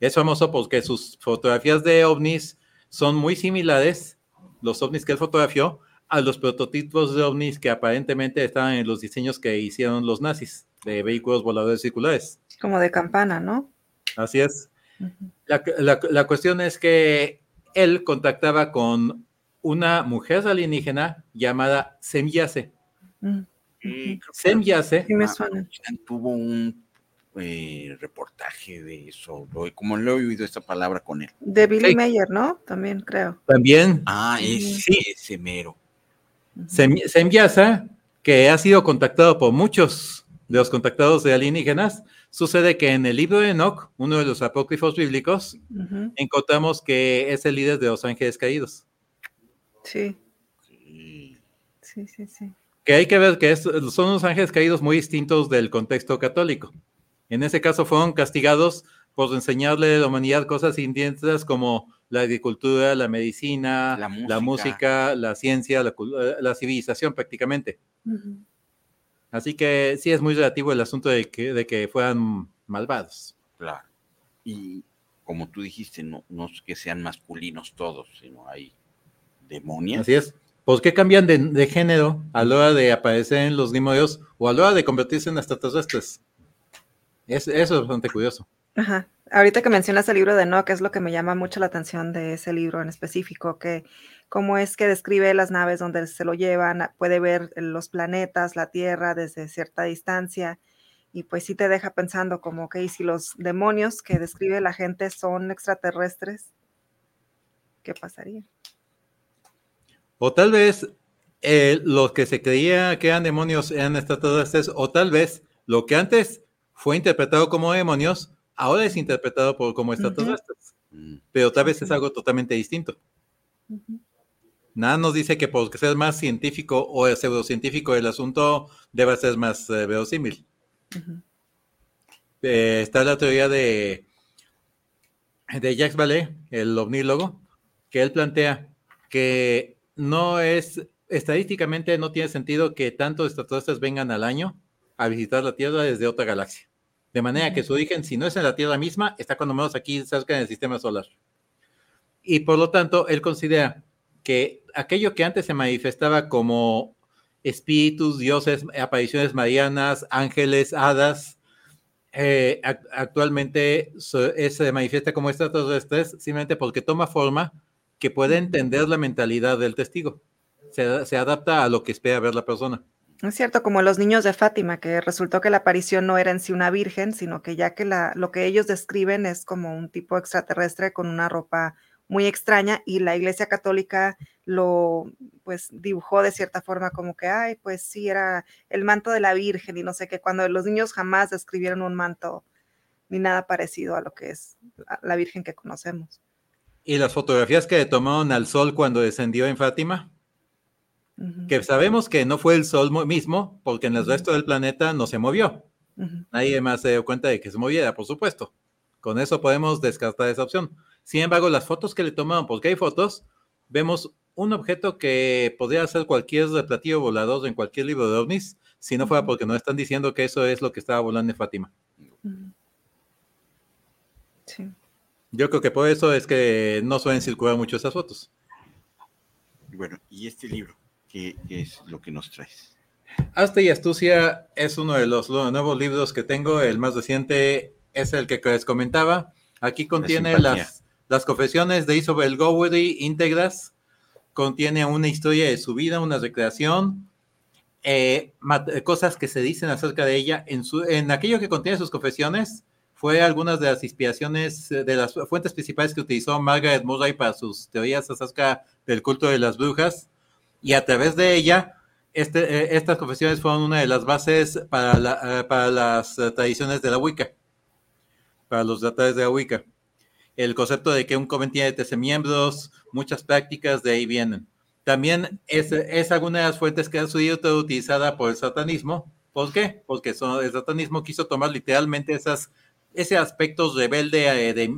Es famoso porque sus fotografías de ovnis son muy similares, los ovnis que él fotografió, a los prototipos de ovnis que aparentemente estaban en los diseños que hicieron los nazis de vehículos voladores circulares. Como de campana, ¿no? Así es. la, cuestión es que él contactaba con una mujer alienígena llamada Semyase. Mm. Semyase. Tuvo un eh, reportaje de eso, como lo he oído esta palabra con él. De Billy Mayer, ¿no? También creo. También. Ah, sí, ese mero. Semyasa, que ha sido contactado por muchos de los contactados de alienígenas, sucede que en el libro de Enoch, uno de los apócrifos bíblicos, encontramos que es el líder de los ángeles caídos. Sí. Sí, sí, sí. Que hay que ver que son unos ángeles caídos muy distintos del contexto católico. En ese caso fueron castigados por enseñarle a la humanidad cosas indígenas como la agricultura, la medicina, la música, la, ciencia, la, civilización prácticamente. Así que sí es muy relativo el asunto de que, de que fueran malvados. Claro. Y como tú dijiste, no, no es que sean masculinos todos, sino hay demonios. Así es. ¿Por qué cambian de, género a la hora de aparecer en los demonios o a la hora de convertirse en extraterrestres? Es, eso es bastante curioso. Ajá. Ahorita que mencionas el libro de que es lo que me llama mucho la atención de ese libro en específico, que cómo es que describe las naves donde se lo llevan, puede ver los planetas, la Tierra desde cierta distancia, y pues sí te deja pensando como que si los demonios que describe la gente son extraterrestres, ¿qué pasaría? O tal vez eh, los que se creía que eran demonios eran extraterrestres, o tal vez lo que antes fue interpretado como demonios, ahora es interpretado por, como extraterrestres. Mm. Pero tal vez es algo totalmente distinto. Nada nos dice que porque ser más científico o pseudocientífico el asunto deba ser más eh, verosímil. Eh, está la teoría de, de Jacques Vallée, el ovnílogo, que él plantea que no es, estadísticamente no tiene sentido que tantos extraterrestres vengan al año a visitar la Tierra desde otra galaxia. De manera que su origen, si no es en la Tierra misma, está cuando menos aquí cerca del sistema solar. Y por lo tanto, él considera que aquello que antes se manifestaba como espíritus, dioses, apariciones marianas, ángeles, hadas, eh, actualmente se manifiesta como extraterrestres simplemente porque toma forma que puede entender la mentalidad del testigo. Se, adapta a lo que espera ver la persona. Es cierto, como los niños de Fátima, que resultó que la aparición no era en sí una virgen, sino que ya que la, lo que ellos describen es como un tipo extraterrestre con una ropa muy extraña y la Iglesia Católica lo pues dibujó de cierta forma como que, ay, pues sí, era el manto de la Virgen y no sé qué, cuando los niños jamás describieron un manto ni nada parecido a lo que es la Virgen que conocemos. ¿Y las fotografías que tomaron al sol cuando descendió en Fátima? Que sabemos que no fue el sol mismo, porque en el resto del planeta no se movió. Nadie más se dio cuenta de que se moviera, por supuesto. Con eso podemos descartar esa opción. Sin embargo, las fotos que le tomaron, porque hay fotos, vemos un objeto que podría ser cualquier platillo volador en cualquier libro de ovnis, si no fuera porque nos están diciendo que eso es lo que estaba volando en Fátima. Sí. Yo creo que por eso es que no suelen circular mucho esas fotos. Bueno, ¿y este libro? ¿Qué es lo que nos traes? Hasta y Astucia es uno de los nuevos libros que tengo. El más reciente es el que les comentaba. Aquí contiene las las confesiones de Isabel Gowery íntegras contiene una historia de su vida, una recreación, eh, cosas que se dicen acerca de ella. En, su, en aquello que contiene sus confesiones, fue algunas de las inspiraciones, eh, de las fuentes principales que utilizó Margaret Murray para sus teorías acerca del culto de las brujas. Y a través de ella, este, eh, estas confesiones fueron una de las bases para, para las tradiciones de la Wicca, para los tratados de la Wicca el concepto de que un coven tiene 13 miembros, muchas prácticas de ahí vienen. También es, es alguna de las fuentes que ha sido utilizada por el satanismo. ¿Por qué? Porque el satanismo quiso tomar literalmente esas, ese aspecto rebelde eh, de,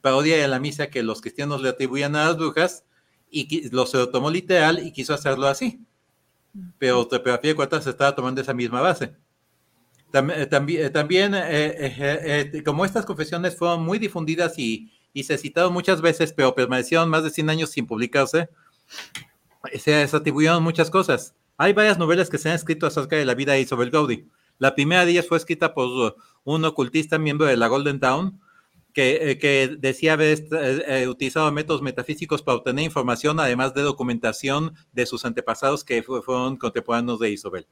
parodia de la misa que los cristianos le atribuían a las brujas y lo se lo tomó literal y quiso hacerlo así. Pero, pero a fin de cuentas se estaba tomando esa misma base. Eh, también, eh, también eh, como estas confesiones fueron muy difundidas y, se citaron muchas veces, pero permanecieron más de 100 años sin publicarse, se atribuyeron muchas cosas. Hay varias novelas que se han escrito acerca de la vida de Isabel Gaudí. La primera de ellas fue escrita por un ocultista miembro de la Golden Dawn, que, que decía haber utilizado métodos metafísicos para obtener información, además de documentación de sus antepasados que fueron contemporáneos de Isabel.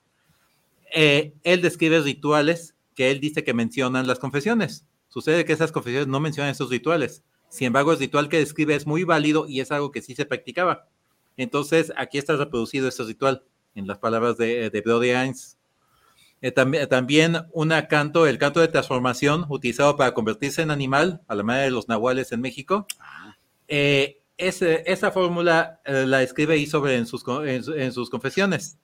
Eh, él describe rituales que él dice que mencionan las confesiones. Sucede que esas confesiones no mencionan esos rituales. Sin embargo, el ritual que describe es muy válido y es algo que sí se practicaba. Entonces, aquí está reproducido ese ritual en las palabras de, de Brody. Eh, también, un canto, el canto de transformación utilizado para convertirse en animal, a la manera de los nahuales en México. Eh, esa fórmula la escribe y sobre en sus, en sus confesiones.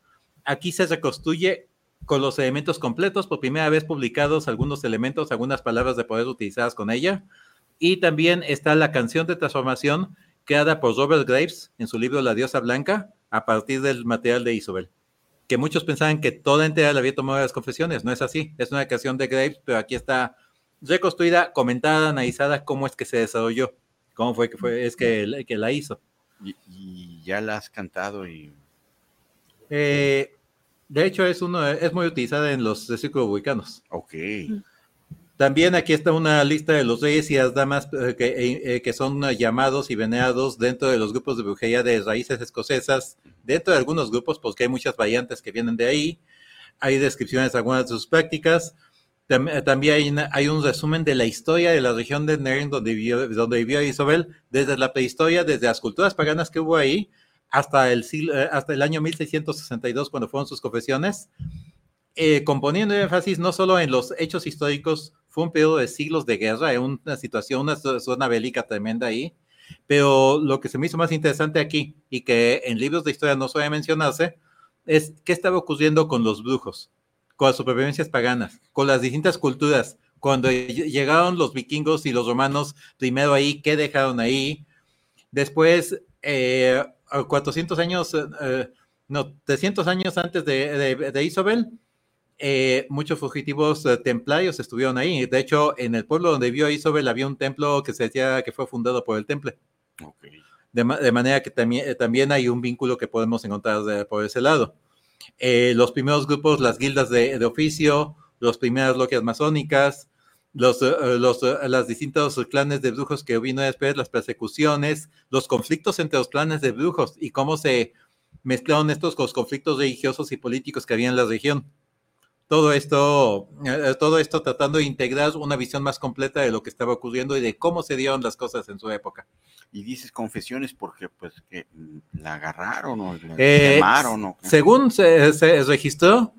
Aquí se reconstruye con los elementos completos, por primera vez publicados algunos elementos, algunas palabras de poder utilizadas con ella. Y también está la canción de transformación creada por Robert Graves en su libro La diosa blanca, a partir del material de Isobel. Que muchos pensaban que toda entera la había tomado las confesiones. No es así. Es una canción de Graves, pero aquí está reconstruida, comentada, analizada, cómo es que se desarrolló, cómo fue que fue, es que, que la hizo. Y, ya la has cantado y... Eh, de hecho, es, uno, es muy utilizada en los círculos vulcanos. Ok. También aquí está una lista de los reyes y las damas eh, que, que, son llamados y venerados dentro de los grupos de brujería de raíces escocesas, dentro de algunos grupos, porque hay muchas variantes que vienen de ahí. Hay descripciones de algunas de sus prácticas. También hay, un resumen de la historia de la región de Nern donde vivió, donde vivió Isabel, desde la prehistoria, desde las culturas paganas que hubo ahí, hasta el, eh, hasta el año 1662, cuando fueron sus confesiones, eh, componiendo énfasis no solo en los hechos históricos, fue un periodo de siglos de guerra, una situación, una zona bélica tremenda ahí, pero lo que se me hizo más interesante aquí y que en libros de historia no suele mencionarse es qué estaba ocurriendo con los brujos con las supervivencias paganas, con las distintas culturas. Cuando llegaron los vikingos y los romanos, primero ahí, ¿qué dejaron ahí? Después, 400 eh, años, eh, no, 300 años antes de, Isabel, eh, muchos fugitivos templarios estuvieron ahí. De hecho, en el pueblo donde vivió Isabel había un templo que se decía que fue fundado por el temple. De, manera que también, también hay un vínculo que podemos encontrar por ese lado. Eh, los primeros grupos, las guildas de, oficio, las primeras logias masónicas, los, eh, los, eh, las distintos clanes de brujos que vino después, las persecuciones, los conflictos entre los clanes de brujos y cómo se mezclaron estos con los conflictos religiosos y políticos que había en la región. Todo esto, todo esto tratando de integrar una visión más completa de lo que estaba ocurriendo y de cómo se dieron las cosas en su época. Y dices confesiones porque pues que la agarraron o la eh, quemaron según se, registró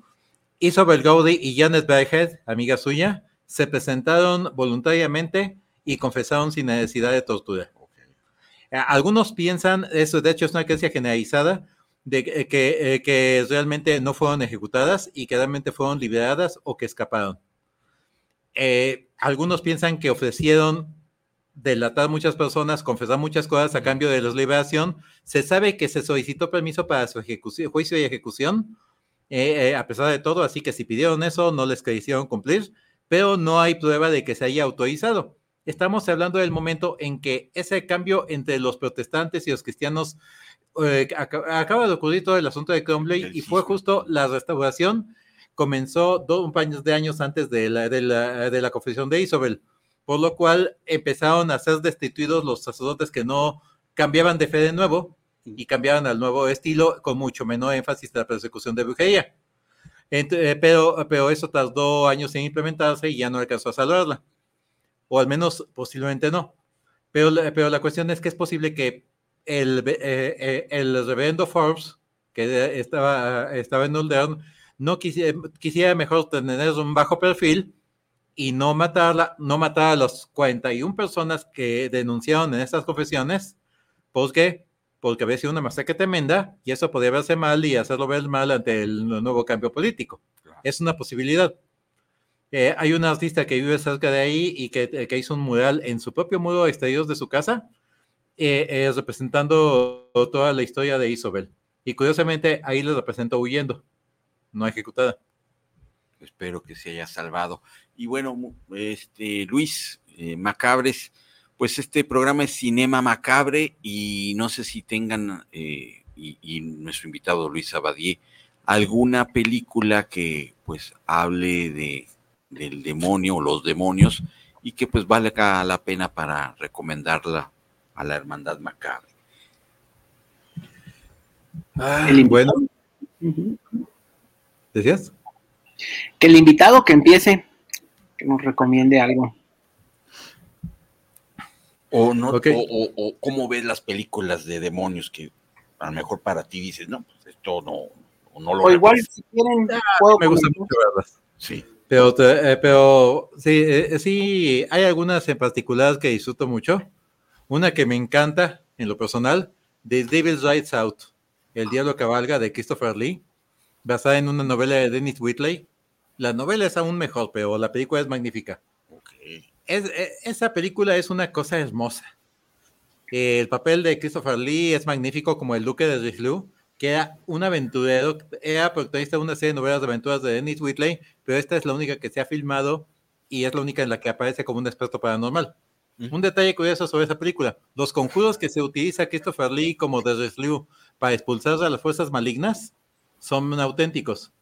Isabel Gaudi y Janet Berghead, amiga suya, se presentaron voluntariamente y confesaron sin necesidad de tortura. Eh, algunos piensan, eso de hecho es una creencia generalizada, de que, eh, que, realmente no fueron ejecutadas y que realmente fueron liberadas o que escaparon. algunos piensan que ofrecieron delatar muchas personas, confesar muchas cosas a cambio de la liberación. Se sabe que se solicitó permiso para su ejecución, juicio y ejecución, eh, eh, a pesar de todo, así que si pidieron eso, no les quisieron cumplir, pero no hay prueba de que se haya autorizado. Estamos hablando del momento en que ese cambio entre los protestantes y los cristianos eh, acaba de ocurrir todo el asunto de Cromley y fue justo la restauración comenzó dos, un par de años antes de la, de la, de la confesión de Isabel por lo cual empezaron a ser destituidos los sacerdotes que no cambiaban de fe de nuevo y cambiaban al nuevo estilo con mucho menor énfasis en la persecución de brujería. Eh, pero, pero eso tardó años en implementarse y ya no alcanzó a salvarla. O al menos posiblemente no. Pero, pero la cuestión es que es posible que el, eh, eh, el reverendo Forbes, que estaba, estaba en Oldern, no quisiera, quisiera mejor tener un bajo perfil y no matarla, no matar a las 41 personas que denunciaron en estas confesiones, ¿por qué? Porque había sido una masacre tremenda y eso podría verse mal y hacerlo ver mal ante el nuevo cambio político. Es una posibilidad. Eh, hay un artista que vive cerca de ahí y que, eh, que hizo un mural en su propio muro exterior de su casa, eh, representando toda la historia de Isabel. Y curiosamente ahí le representó huyendo, no ejecutada. Espero que se haya salvado. Y bueno, este Luis eh, Macabres, pues este programa es Cinema Macabre y no sé si tengan, eh, y, nuestro invitado Luis Abadie, alguna película que pues hable de, del demonio o los demonios y que pues valga la pena para recomendarla a la Hermandad Macabre. Ah, bueno. ¿Decías? Que el invitado que empiece que nos recomiende algo. O, no, o, cómo ves las películas de demonios que a lo mejor para ti dices, no, pues esto no, no lo O igual si quieren, ah, me gusta mucho verlas. Sí. Pero, eh, pero sí, eh, sí, hay algunas en particular que disfruto mucho. Una que me encanta en lo personal, The Devil's Rides Out, El Diablo Cabalga de Christopher Lee, basada en una novela de Dennis Whitley, la novela es aún mejor, pero la película es magnífica. Es, e, esa película es una cosa hermosa. El papel de Christopher Lee es magnífico como el duque de Richelieu, que era un aventurero, era protagonista de una serie de novelas de aventuras de Dennis Whitley, pero esta es la única que se ha filmado y es la única en la que aparece como un experto paranormal. Un detalle curioso sobre esa película, los conjuros que se utiliza Christopher Lee como de Liu para expulsar a las fuerzas malignas son auténticos.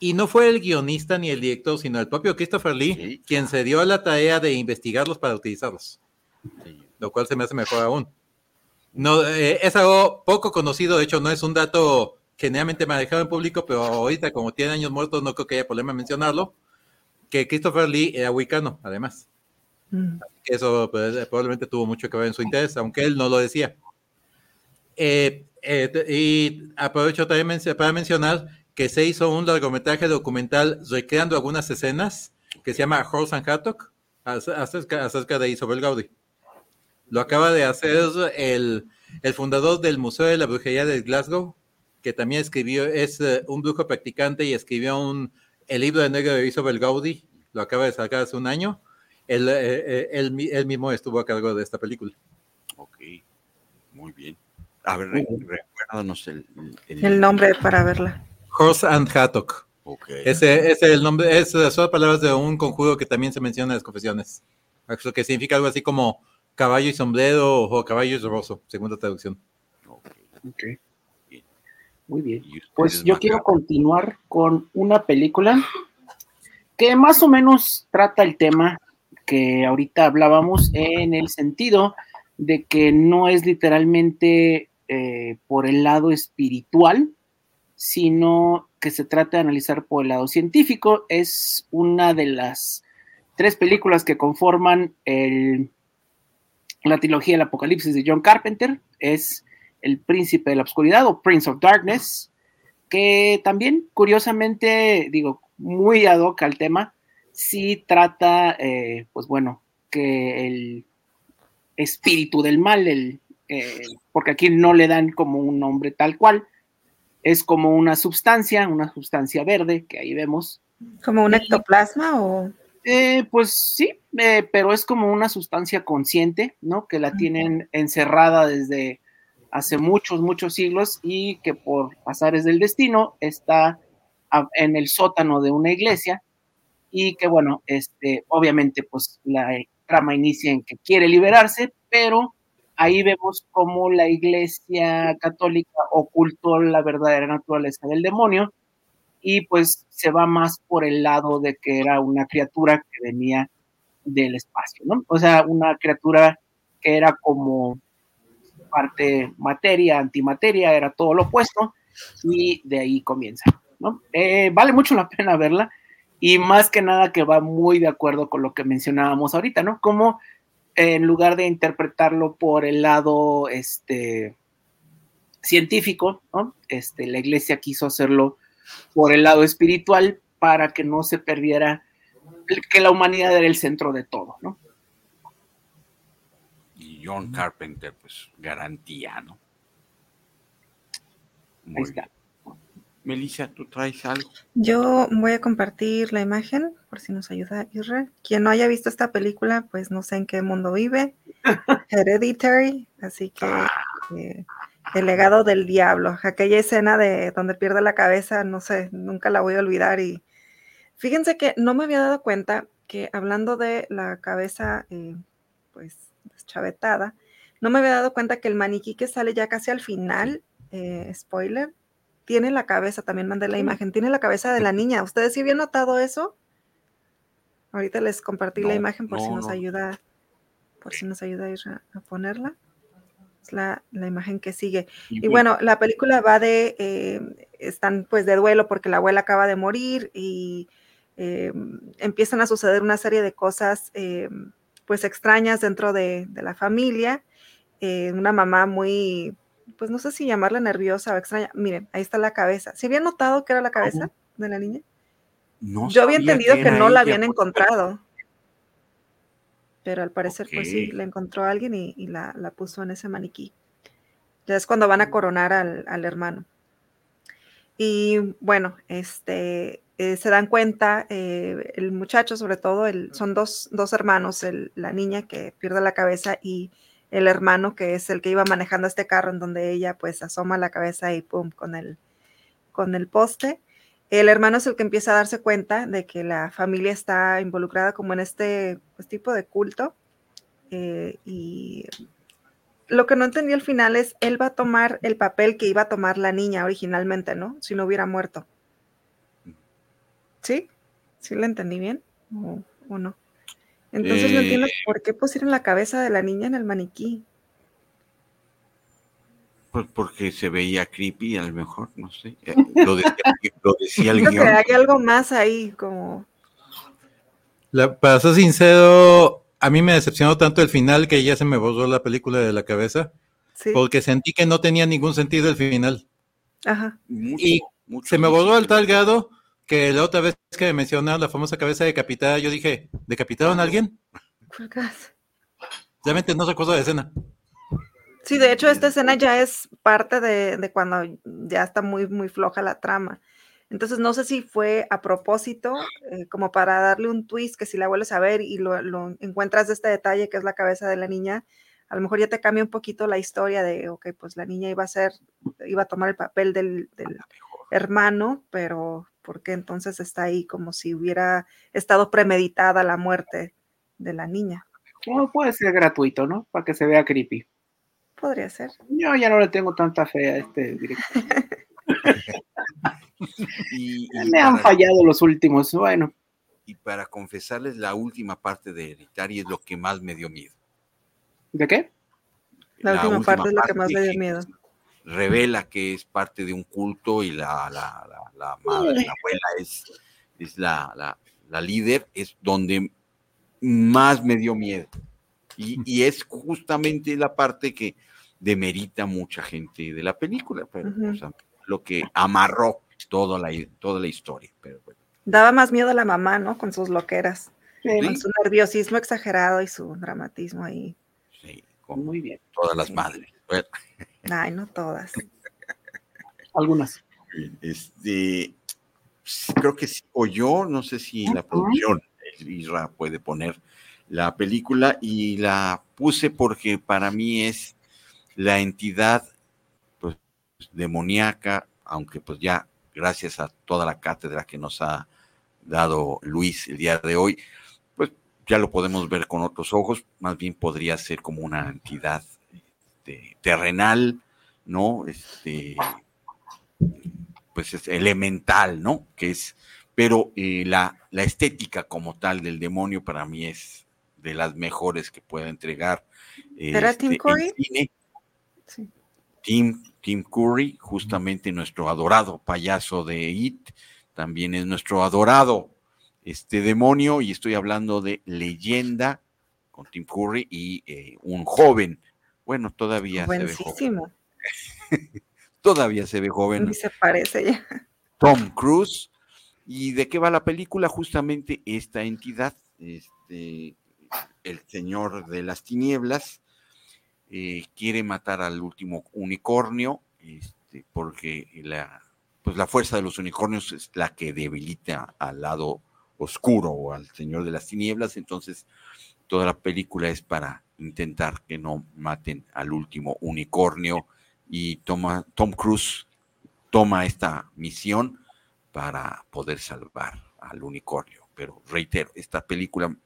Y no fue el guionista ni el director, sino el propio Christopher Lee quien se dio a la tarea de investigarlos para utilizarlos. Lo cual se me hace mejor aún. No, eh, es algo poco conocido, de hecho no es un dato generalmente manejado en público, pero ahorita como tiene años muertos no creo que haya problema en mencionarlo, que Christopher Lee era wicano, además. Mm. Eso pues, probablemente tuvo mucho que ver en su interés, aunque él no lo decía. Eh, eh, y aprovecho también para mencionar que se hizo un largometraje documental recreando algunas escenas que se llama Horse and Hattock acerca, acerca de Isabel Gaudí. Lo acaba de hacer el, el, fundador del Museo de la Brujería de Glasgow, que también escribió, es eh, un brujo practicante y escribió un, el libro de negro de Isabel Gaudí, lo acaba de sacar hace un año. Él, eh, él, mismo estuvo a cargo de esta película. Ok, muy bien. A ver, recuérdanos el, el, nombre para verla. Horse and Hattock. Okay. Ese es el nombre, es, son palabras de un conjuro que también se menciona en las confesiones. Eso que significa algo así como caballo y sombrero o caballo y roboso, segunda traducción. Ok. Muy bien. Pues yo quiero continuar con una película que más o menos trata el tema que ahorita hablábamos en el sentido de que no es literalmente eh, por el lado espiritual, sino que se trata de analizar por el lado científico. Es una de las tres películas que conforman la trilogía del Apocalipsis de John Carpenter. Es El Príncipe de la Oscuridad o Prince of Darkness, que también, curiosamente, digo, muy ad hoc al tema, sí trata, eh, pues bueno, que el espíritu del mal, el, eh, porque aquí no le dan como un nombre tal cual, es como una sustancia, una sustancia verde que ahí vemos. ¿Como un ectoplasma o...? Eh, pues sí, eh, pero es como una sustancia consciente, ¿no? Que la tienen encerrada desde hace muchos, muchos siglos y que por pasares del destino está en el sótano de una iglesia y que bueno, este, obviamente pues la trama inicia en que quiere liberarse, pero ahí vemos cómo la iglesia católica ocultó la verdadera naturaleza del demonio y pues se va más por el lado de que era una criatura que venía del espacio, ¿no? O sea, una criatura que era como parte materia, antimateria, era todo lo opuesto y de ahí comienza, ¿no? Eh, vale mucho la pena verla y más que nada que va muy de acuerdo con lo que mencionábamos ahorita, ¿no? Como en lugar de interpretarlo por el lado este, científico, ¿no? este, la iglesia quiso hacerlo por el lado espiritual para que no se perdiera que la humanidad era el centro de todo, ¿no? Y John Carpenter, pues garantía, ¿no? Ahí está. Melissa, ¿tú traes algo? Yo voy a compartir la imagen, por si nos ayuda Israel. Quien no haya visto esta película, pues no sé en qué mundo vive. Hereditary, así que eh, el legado del diablo. Aquella escena de donde pierde la cabeza, no sé, nunca la voy a olvidar. Y fíjense que no me había dado cuenta que hablando de la cabeza, eh, pues deschavetada, no me había dado cuenta que el maniquí que sale ya casi al final, eh, spoiler, tiene la cabeza, también mandé la imagen, tiene la cabeza de la niña. ¿Ustedes sí habían notado eso? Ahorita les compartí la imagen por si nos ayuda, por si nos ayuda a ir a, ponerla. Es la, imagen que sigue. Y, bueno, la película va de, eh, están pues de duelo porque la abuela acaba de morir y eh, empiezan a suceder una serie de cosas eh, pues extrañas dentro de, de la familia. una mamá muy pues no sé si llamarla nerviosa o extraña. Miren, ahí está la cabeza. ¿Se había notado que era la cabeza de la niña? No Yo había entendido que, no la habían encontrado. Pero al parecer, pues sí, la encontró alguien y, la, puso en ese maniquí. Ya es cuando van a coronar al, hermano. Y bueno, este, eh, se dan cuenta, eh, el muchacho sobre todo, el, son dos, dos hermanos, la niña que pierde la cabeza y el hermano que es el que iba manejando este carro en donde ella pues asoma la cabeza y pum con el, con el poste. El hermano es el que empieza a darse cuenta de que la familia está involucrada como en este pues, tipo de culto eh, y lo que no entendí al final es, él va a tomar el papel que iba a tomar la niña originalmente, ¿no? Si no hubiera muerto. ¿Sí? ¿Sí lo entendí bien? ¿O, no? Entonces no entiendo eh. por qué pusieron la cabeza de la niña en el maniquí. Pues porque se veía creepy, a lo mejor, no sé. Eh, lo decía, el guion. hay algo más ahí, como. para ser sincero, a mí me decepcionó tanto el final que ya se me borró la película de la cabeza. Porque sentí que no tenía ningún sentido el final. Ajá. y se me borró al tal grado que la otra vez que me mencionaron la famosa cabeza decapitada, yo dije, ¿decapitaron a alguien? Realmente no recuerdo la escena. Sí, de hecho, esta escena ya es parte de, cuando ya está muy, muy floja la trama. Entonces, no sé si fue a propósito, eh, como para darle un twist que si la vuelves a ver y lo, encuentras de este detalle que es la cabeza de la niña, a lo mejor ya te cambia un poquito la historia de, ok, pues la niña iba a ser, iba a tomar el papel del, hermano, pero ¿por qué entonces está ahí como si hubiera estado premeditada la muerte de la niña? No, puede ser gratuito, ¿no? Para que se vea creepy. Podría ser. Yo ya no le tengo tanta fe a este director. Me han fallado los últimos, bueno. Y para confesarles, la última parte de Hereditary es lo que más me dio miedo. ¿De qué? La, última, parte es lo que más me dio miedo. Revela que es parte de un culto y la, la, madre, la abuela es, es la, líder, es donde más me dio miedo. Y, es justamente la parte que demerita mucha gente de la película, pero lo que amarró toda la, toda la historia. Pero Daba más miedo a la mamá, ¿no? Con sus loqueras, con su nerviosismo exagerado y su dramatismo ahí. Sí, muy bien. Todas las madres. Ay, no todas. Algunas. Este, creo que sí, o yo, no sé si la producción, Isra puede poner la película y la puse porque para mí es la entidad pues, demoníaca, aunque pues ya gracias a toda la cátedra que nos ha dado Luis el día de hoy, pues ya lo podemos ver con otros ojos, más bien podría ser como una entidad este, terrenal, ¿no? Este, pues es elemental, ¿no? Que es, pero eh, la, la estética como tal del demonio para mí es de las mejores que pueda entregar. ¿Era Tim este, Curry? Sí. Tim, Tim Curry, justamente nuestro adorado payaso de It, también es nuestro adorado este demonio, y estoy hablando de leyenda con Tim Curry y eh, un joven, bueno, todavía se ve joven. todavía se ve joven. Y se parece ya. Tom Cruise. ¿Y de qué va la película? Justamente esta entidad, este, el Señor de las Tinieblas, eh, quiere matar al último unicornio, este, porque la, pues la fuerza de los unicornios es la que debilita al lado oscuro o al Señor de las Tinieblas, entonces toda la película es para intentar que no maten al último unicornio y toma, Tom Cruise toma esta misión para poder salvar al unicornio. Pero reitero, esta película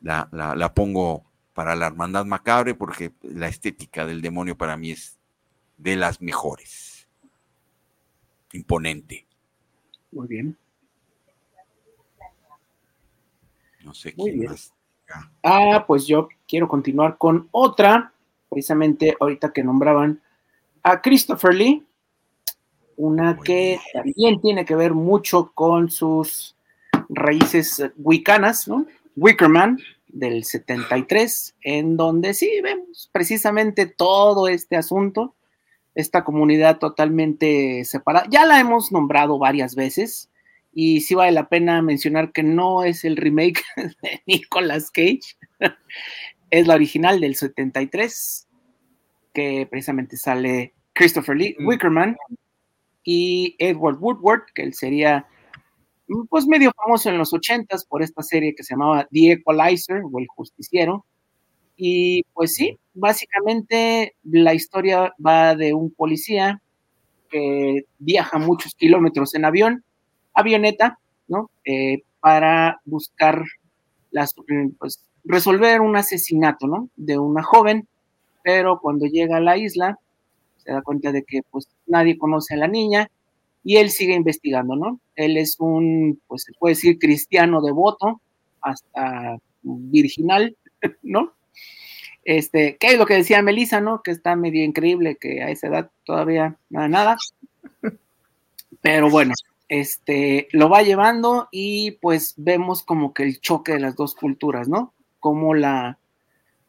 la, la, pongo para la hermandad macabre porque la estética del demonio para mí es de las mejores. Imponente. Muy bien. No sé Muy quién más. Ah, pues yo quiero continuar con otra, precisamente ahorita que nombraban a Christopher Lee, una que también tiene que ver mucho con sus raíces wicanas, ¿no? Wickerman del 73, en donde sí vemos precisamente todo este asunto, esta comunidad totalmente separada. Ya la hemos nombrado varias veces y sí vale la pena mencionar que no es el remake de Nicolas Cage, es la original del 73, que precisamente sale Christopher Lee Wickerman y Edward Woodward, que él sería pues medio famoso en los ochentas por esta serie que se llamaba The Equalizer o El Justiciero. Y pues sí, básicamente la historia va de un policía que viaja muchos kilómetros en avión, avioneta, ¿no? Eh, para buscar las, pues, resolver un asesinato, ¿no? De una joven, pero cuando llega a la isla se da cuenta de que pues nadie conoce a la niña y él sigue investigando, ¿no? Él es un, pues se puede decir, cristiano devoto, hasta virginal, ¿no? Este, ¿qué es lo que decía Melissa, no? Que está medio increíble que a esa edad todavía nada, nada. Pero bueno, este, lo va llevando y pues vemos como que el choque de las dos culturas, ¿no? Como la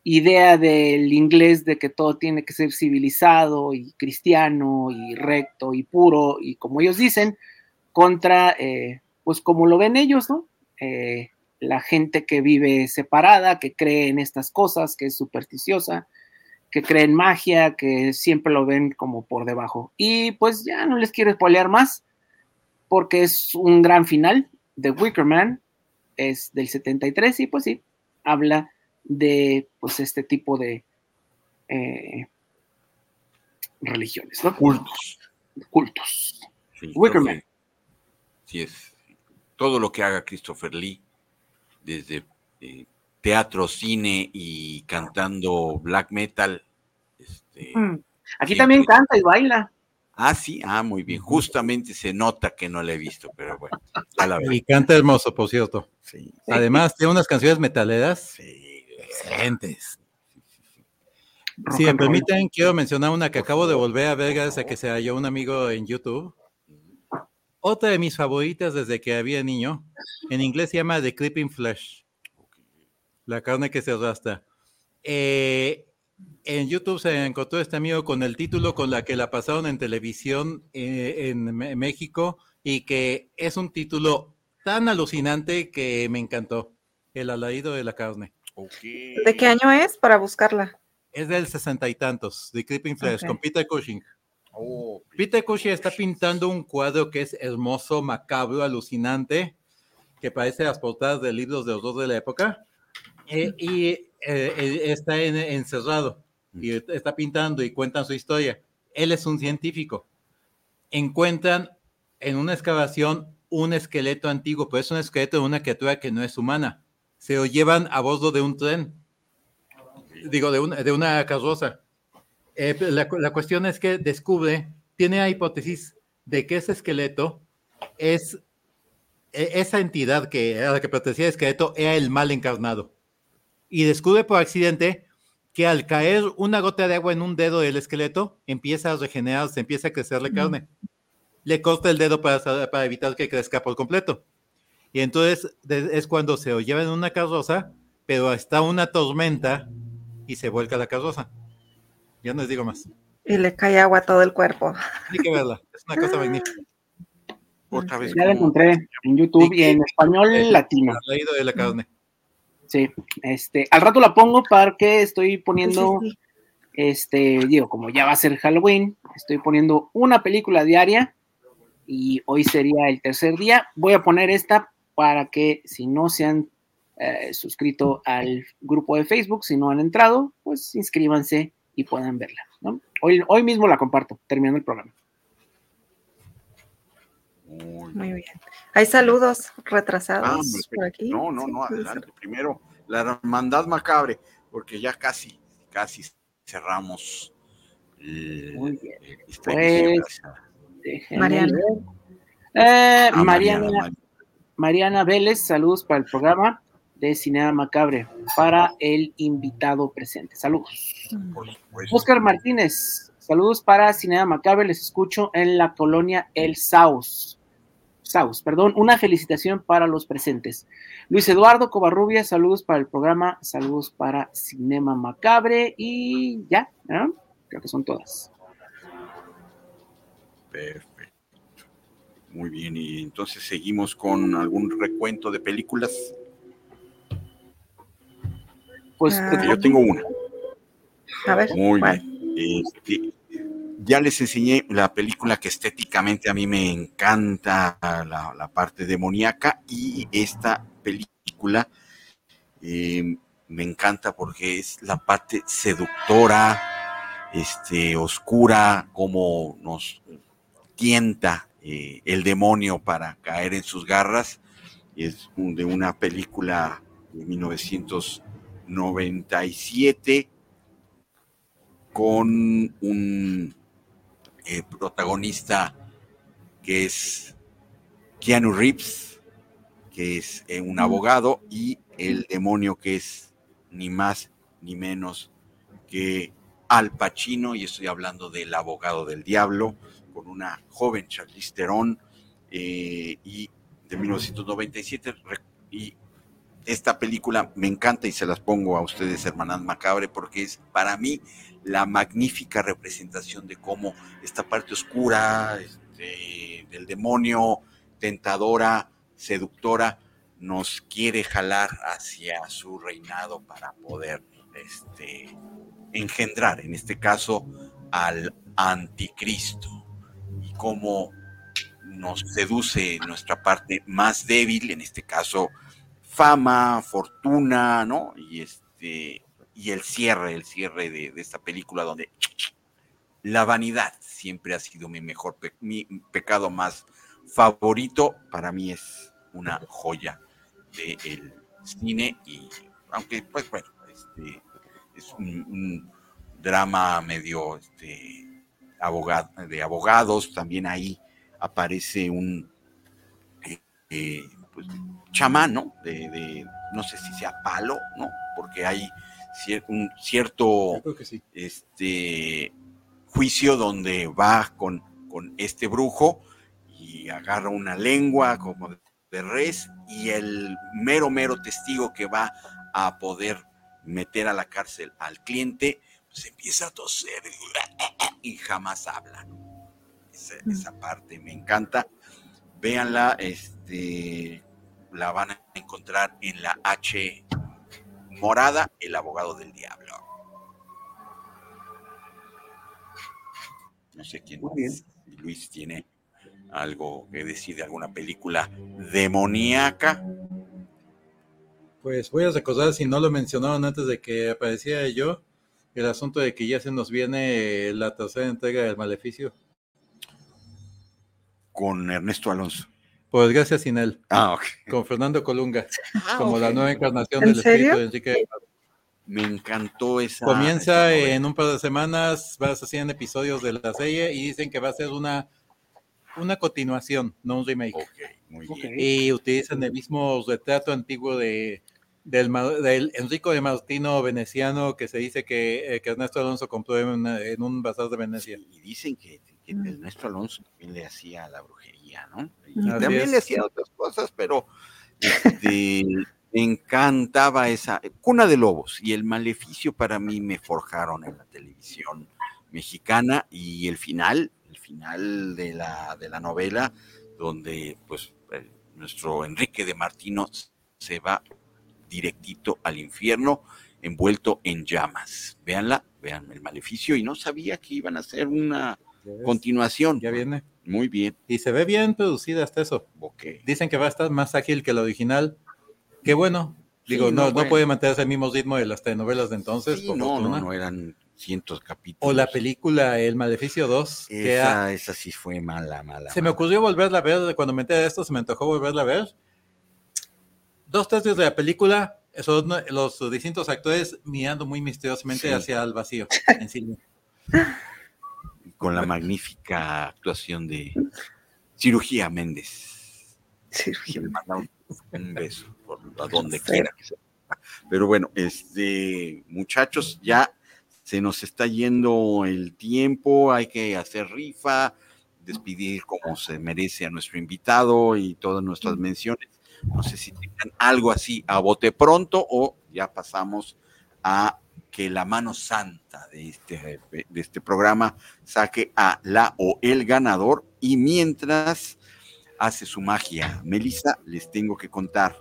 idea del inglés de que todo tiene que ser civilizado y cristiano y recto y puro y como ellos dicen, contra, eh, pues como lo ven ellos, ¿no? Eh, la gente que vive separada, que cree en estas cosas, que es supersticiosa, que cree en magia, que siempre lo ven como por debajo. Y pues ya no les quiero spoilear más, porque es un gran final. The Wicker Man es del 73 y pues sí, habla de pues este tipo de eh, religiones, ¿no? Cultos. Cultos. Wicker Man. Sí, es todo lo que haga Christopher Lee desde eh, teatro, cine y cantando black metal. Este, mm. Aquí también canta y baila. Ah, sí, ah, muy bien. Justamente se nota que no la he visto, pero bueno. Y canta hermoso, por cierto. Además, tiene unas canciones metaleras excelentes. Si me permiten, quiero mencionar una que acabo de volver a ver gracias a que se halló un amigo en YouTube. Otra de mis favoritas desde que había niño, en inglés se llama The Creeping Flesh, la carne que se arrastra. Eh, en YouTube se encontró este amigo con el título con la que la pasaron en televisión eh, en México y que es un título tan alucinante que me encantó, El alarido de la carne. ¿De qué año es para buscarla? Es del sesenta y tantos, The Creeping Flesh, con Peter Cushing. Oh, Peter Cushing está pintando un cuadro que es hermoso, macabro, alucinante, que parece las portadas de libros de horror de la época, eh, y eh, eh, está encerrado, y está pintando y cuentan su historia. Él es un científico. Encuentran en una excavación un esqueleto antiguo, pero es un esqueleto de una criatura que no es humana. Se lo llevan a bordo de un tren, digo, de una, de una carroza eh, la, cuestión es que descubre, tiene la hipótesis de que ese esqueleto es e, esa entidad que a la que pertenecía el esqueleto era el mal encarnado. Y descubre por accidente que al caer una gota de agua en un dedo del esqueleto, empieza a regenerarse, empieza a crecerle carne. Le corta el dedo para, para evitar que crezca por completo. Y entonces es cuando se lo lleva en una carroza, pero está una tormenta y se vuelca la carroza. Ya no les digo más. Y le cae agua a todo el cuerpo. Hay que verla, es una cosa magnífica. Otra vez. Ya la encontré en YouTube y en español latino. Leído de la carne. Sí, este, al rato la pongo para que estoy poniendo, este, digo, como ya va a ser Halloween, estoy poniendo una película diaria y hoy sería el tercer día. Voy a poner esta para que si no se han eh, suscrito al grupo de Facebook, si no han entrado, pues inscríbanse y puedan verla. ¿no? Hoy, hoy mismo la comparto, terminando el programa. Muy bien. Hay saludos retrasados ah, por aquí. No, no, no, adelante. Primero, la hermandad macabre, porque ya casi, casi cerramos. Muy bien. Pues, Mariana. Eh, ah, Mariana, Mariana Vélez, saludos para el programa de Cinema Macabre para el invitado presente. Saludos. Oscar Martínez, saludos para Cinema Macabre, les escucho en la colonia El Saus. Saus, perdón, una felicitación para los presentes. Luis Eduardo Covarrubia, saludos para el programa, saludos para Cinema Macabre y ya, creo que son todas. Perfecto. Muy bien, y entonces seguimos con algún recuento de películas. Pues ah. yo tengo una. A ver. Muy bien. Este, ya les enseñé la película que estéticamente a mí me encanta, la, parte demoníaca, y esta película em, me encanta porque es la parte seductora, este, oscura, como nos tienta eh, el demonio para caer en sus garras. Es de una película de 1900 97 con un eh, protagonista que es Keanu Reeves, que es eh, un abogado, y el demonio que es ni más ni menos que Al Pacino, y estoy hablando del abogado del diablo, con una joven Charlize Theron, eh, y de 1997, y esta película me encanta y se las pongo a ustedes, hermanas Macabre, porque es para mí la magnífica representación de cómo esta parte oscura este, del demonio, tentadora, seductora, nos quiere jalar hacia su reinado para poder este, engendrar, en este caso, al anticristo. Y cómo nos seduce nuestra parte más débil, en este caso, fama, fortuna, ¿no? Y este y el cierre, el cierre de, esta película donde la vanidad siempre ha sido mi mejor, mi pecado más favorito. Para mí es una joya del cine y aunque pues bueno, este, es un, drama medio este, abogado, de abogados, también ahí aparece un eh, pues, chamán, ¿no? De, no sé si sea palo, ¿no? Porque hay un cierto este, juicio donde va con, con este brujo y agarra una lengua como de res y el mero, mero testigo que va a poder meter a la cárcel al cliente, pues empieza a toser y jamás habla. Esa, mm. esa parte me encanta. Véanla, este, la van a encontrar en la H morada, el abogado del diablo. No sé quién Luis tiene algo que decir de alguna película demoníaca. Pues voy a recordar, si no lo mencionaron antes de que apareciera yo, el asunto de que ya se nos viene la tercera entrega del Maleficio. Con Ernesto Alonso. Pues gracias sin él. Ah, Con Fernando Colunga, ah, como la nueva encarnación del espíritu de Enrique. Me encantó esa. Comienza en un par de semanas, va a ser 100 episodios de la serie y dicen que va a ser una, una continuación, no un remake. muy bien. Y utilizan el mismo retrato antiguo de, del, del, Enrico de Martino veneciano que se dice que, eh, que Ernesto Alonso compró en, en, un bazar de Venecia. y dicen que, que Ernesto Alonso también le hacía la brujería y también le hacía otras cosas, pero este, me encantaba esa cuna de lobos y el maleficio para mí me forjaron en la televisión mexicana y el final, el final de la, de la novela, donde pues nuestro Enrique de Martino se va directito al infierno envuelto en llamas. Véanla, vean el maleficio y no sabía que iban a hacer una continuación. Ya viene. Muy bien. Y se ve bien producida hasta eso. Okay. Dicen que va a estar más ágil que la original. Qué bueno. Digo, no, no, puede mantenerse el mismo ritmo de las telenovelas de entonces. no, no, no, eran cientos capítulos. O la película El Maleficio 2. Esa, esa sí fue mala, mala. Se me ocurrió volverla a ver, cuando me enteré de esto, se me antojó volverla a ver. Dos tercios de la película son los distintos actores mirando muy misteriosamente hacia el vacío en cine. con la magnífica actuación de Cirugía Méndez. Cirugía. Un, beso por a donde quiera. Pero bueno, este, muchachos, ya se nos está yendo el tiempo, hay que hacer rifa, despedir como se merece a nuestro invitado y todas nuestras menciones. No sé si tengan algo así a bote pronto o ya pasamos a que la mano santa de este, de este programa saque a la o el ganador y mientras hace su magia, Melissa, les tengo que contar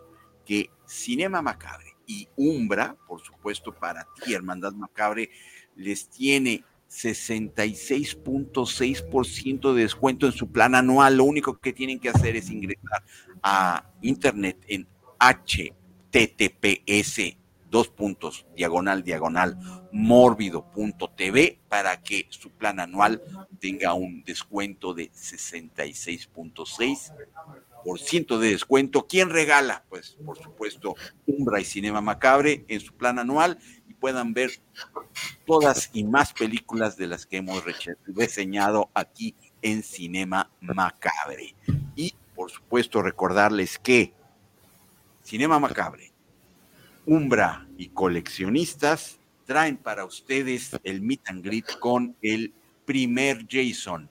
que Cinema Macabre y Umbra, por supuesto para ti, Hermandad Macabre, les tiene 66.6% de descuento en su plan anual. Lo único que tienen que hacer es ingresar a internet en https dos puntos, diagonal, diagonal, mórbido.tv para que su plan anual tenga un descuento de 66.6 de descuento. ¿Quién regala? Pues por supuesto, Umbra y Cinema Macabre en su plan anual y puedan ver todas y más películas de las que hemos reseñado aquí en Cinema Macabre. Y por supuesto recordarles que Cinema Macabre, Umbra y coleccionistas traen para ustedes el meet and greet con el primer Jason.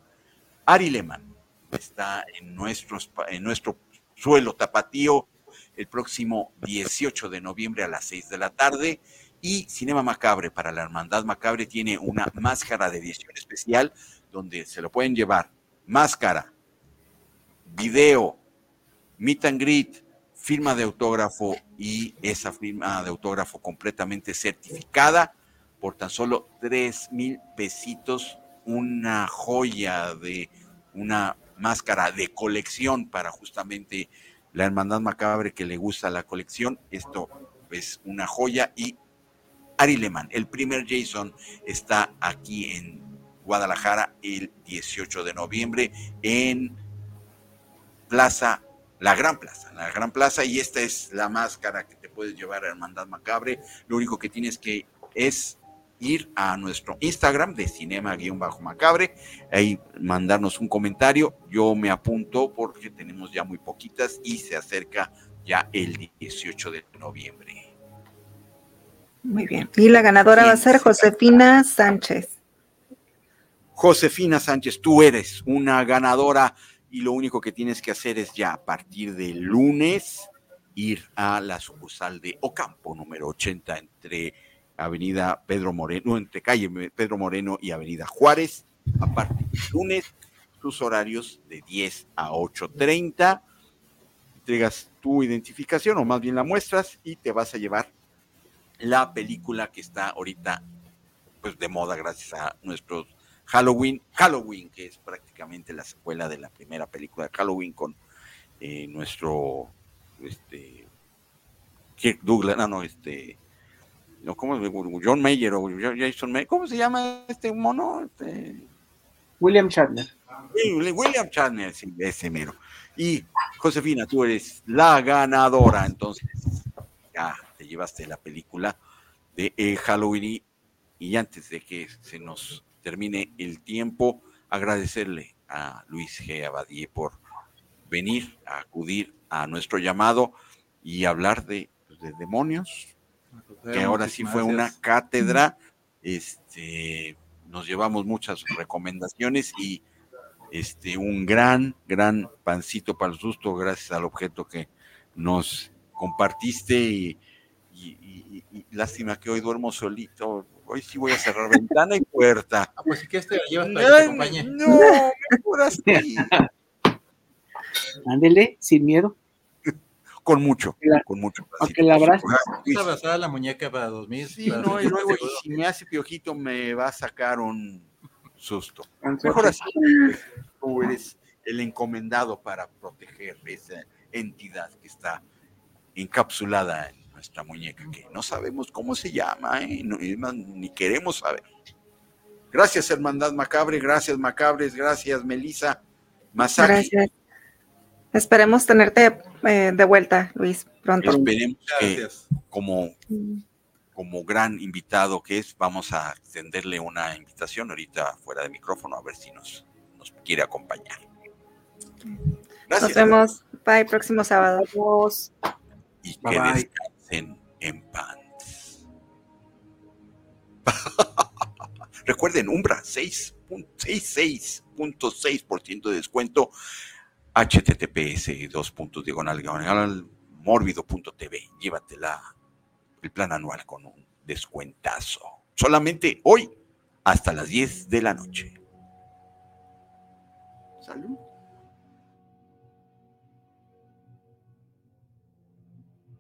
Ari Lehman está en, nuestros, en nuestro suelo tapatío el próximo 18 de noviembre a las 6 de la tarde. Y Cinema Macabre para la Hermandad Macabre tiene una máscara de edición especial donde se lo pueden llevar. Máscara, video, meet and greet, firma de autógrafo y esa firma de autógrafo completamente certificada por tan solo tres mil pesitos, una joya de una máscara de colección para justamente la hermandad macabre que le gusta la colección. Esto es una joya y Ari Lehmann, el primer Jason, está aquí en Guadalajara el 18 de noviembre en Plaza, la Gran Plaza, la Gran Plaza, y esta es la máscara que te puedes llevar a Hermandad Macabre. Lo único que tienes que es ir a nuestro Instagram de cinema-macabre, ahí mandarnos un comentario. Yo me apunto porque tenemos ya muy poquitas y se acerca ya el 18 de noviembre. Muy bien. Y la ganadora va a ser Josefina Sánchez. Josefina Sánchez, tú eres una ganadora y lo único que tienes que hacer es ya a partir del lunes ir a la sucursal de Ocampo número 80 entre Avenida Pedro Moreno, entre calle Pedro Moreno y Avenida Juárez, a partir del lunes, sus horarios de 10 a 8.30. Entregas tu identificación o más bien la muestras y te vas a llevar la película que está ahorita pues de moda gracias a nuestros Halloween, Halloween, que es prácticamente la secuela de la primera película de Halloween con eh, nuestro este Kirk Douglas, no, no, este no, ¿cómo John Mayer o Jason Mayer, ¿cómo se llama este mono? Este... William Shatner. William Shatner, sí, ese mero. Y Josefina, tú eres la ganadora, entonces ya te llevaste la película de eh, Halloween y, antes de que se nos termine el tiempo, agradecerle a Luis G. Abadie por venir a acudir a nuestro llamado y hablar de, de demonios, que ahora sí fue una cátedra. Este, nos llevamos muchas recomendaciones y este, un gran, gran pancito para el susto, gracias al objeto que nos compartiste y, lástima que hoy duermo solito. Hoy sí voy a cerrar ventana y puerta. Ah, pues sí que este llevas para que No, mejor así. Ándele, sin miedo con mucho, con mucho. Aunque la abrazas. abrazar la muñeca para 2000. Sí, no, y luego si me hace piojito me va a sacar un susto. Mejor así, tú eres el encomendado para proteger esa entidad que está encapsulada en nuestra muñeca, que no sabemos cómo se llama, ¿eh? ni queremos saber. Gracias, Hermandad Macabre, gracias, Macabres, gracias, Melisa Masaki. Gracias. Esperemos tenerte eh, de vuelta, Luis, pronto. Esperemos que como, como gran invitado que es, vamos a extenderle una invitación ahorita fuera de micrófono a ver si nos, nos quiere acompañar. Gracias. Nos vemos. Bye, próximo sábado. Y que en paz. Recuerden, Umbra, 6.6% de descuento https dos puntos diagonal mórbido.tv. Llévatela el plan anual con un descuentazo. Solamente hoy hasta las 10 de la noche. Salud.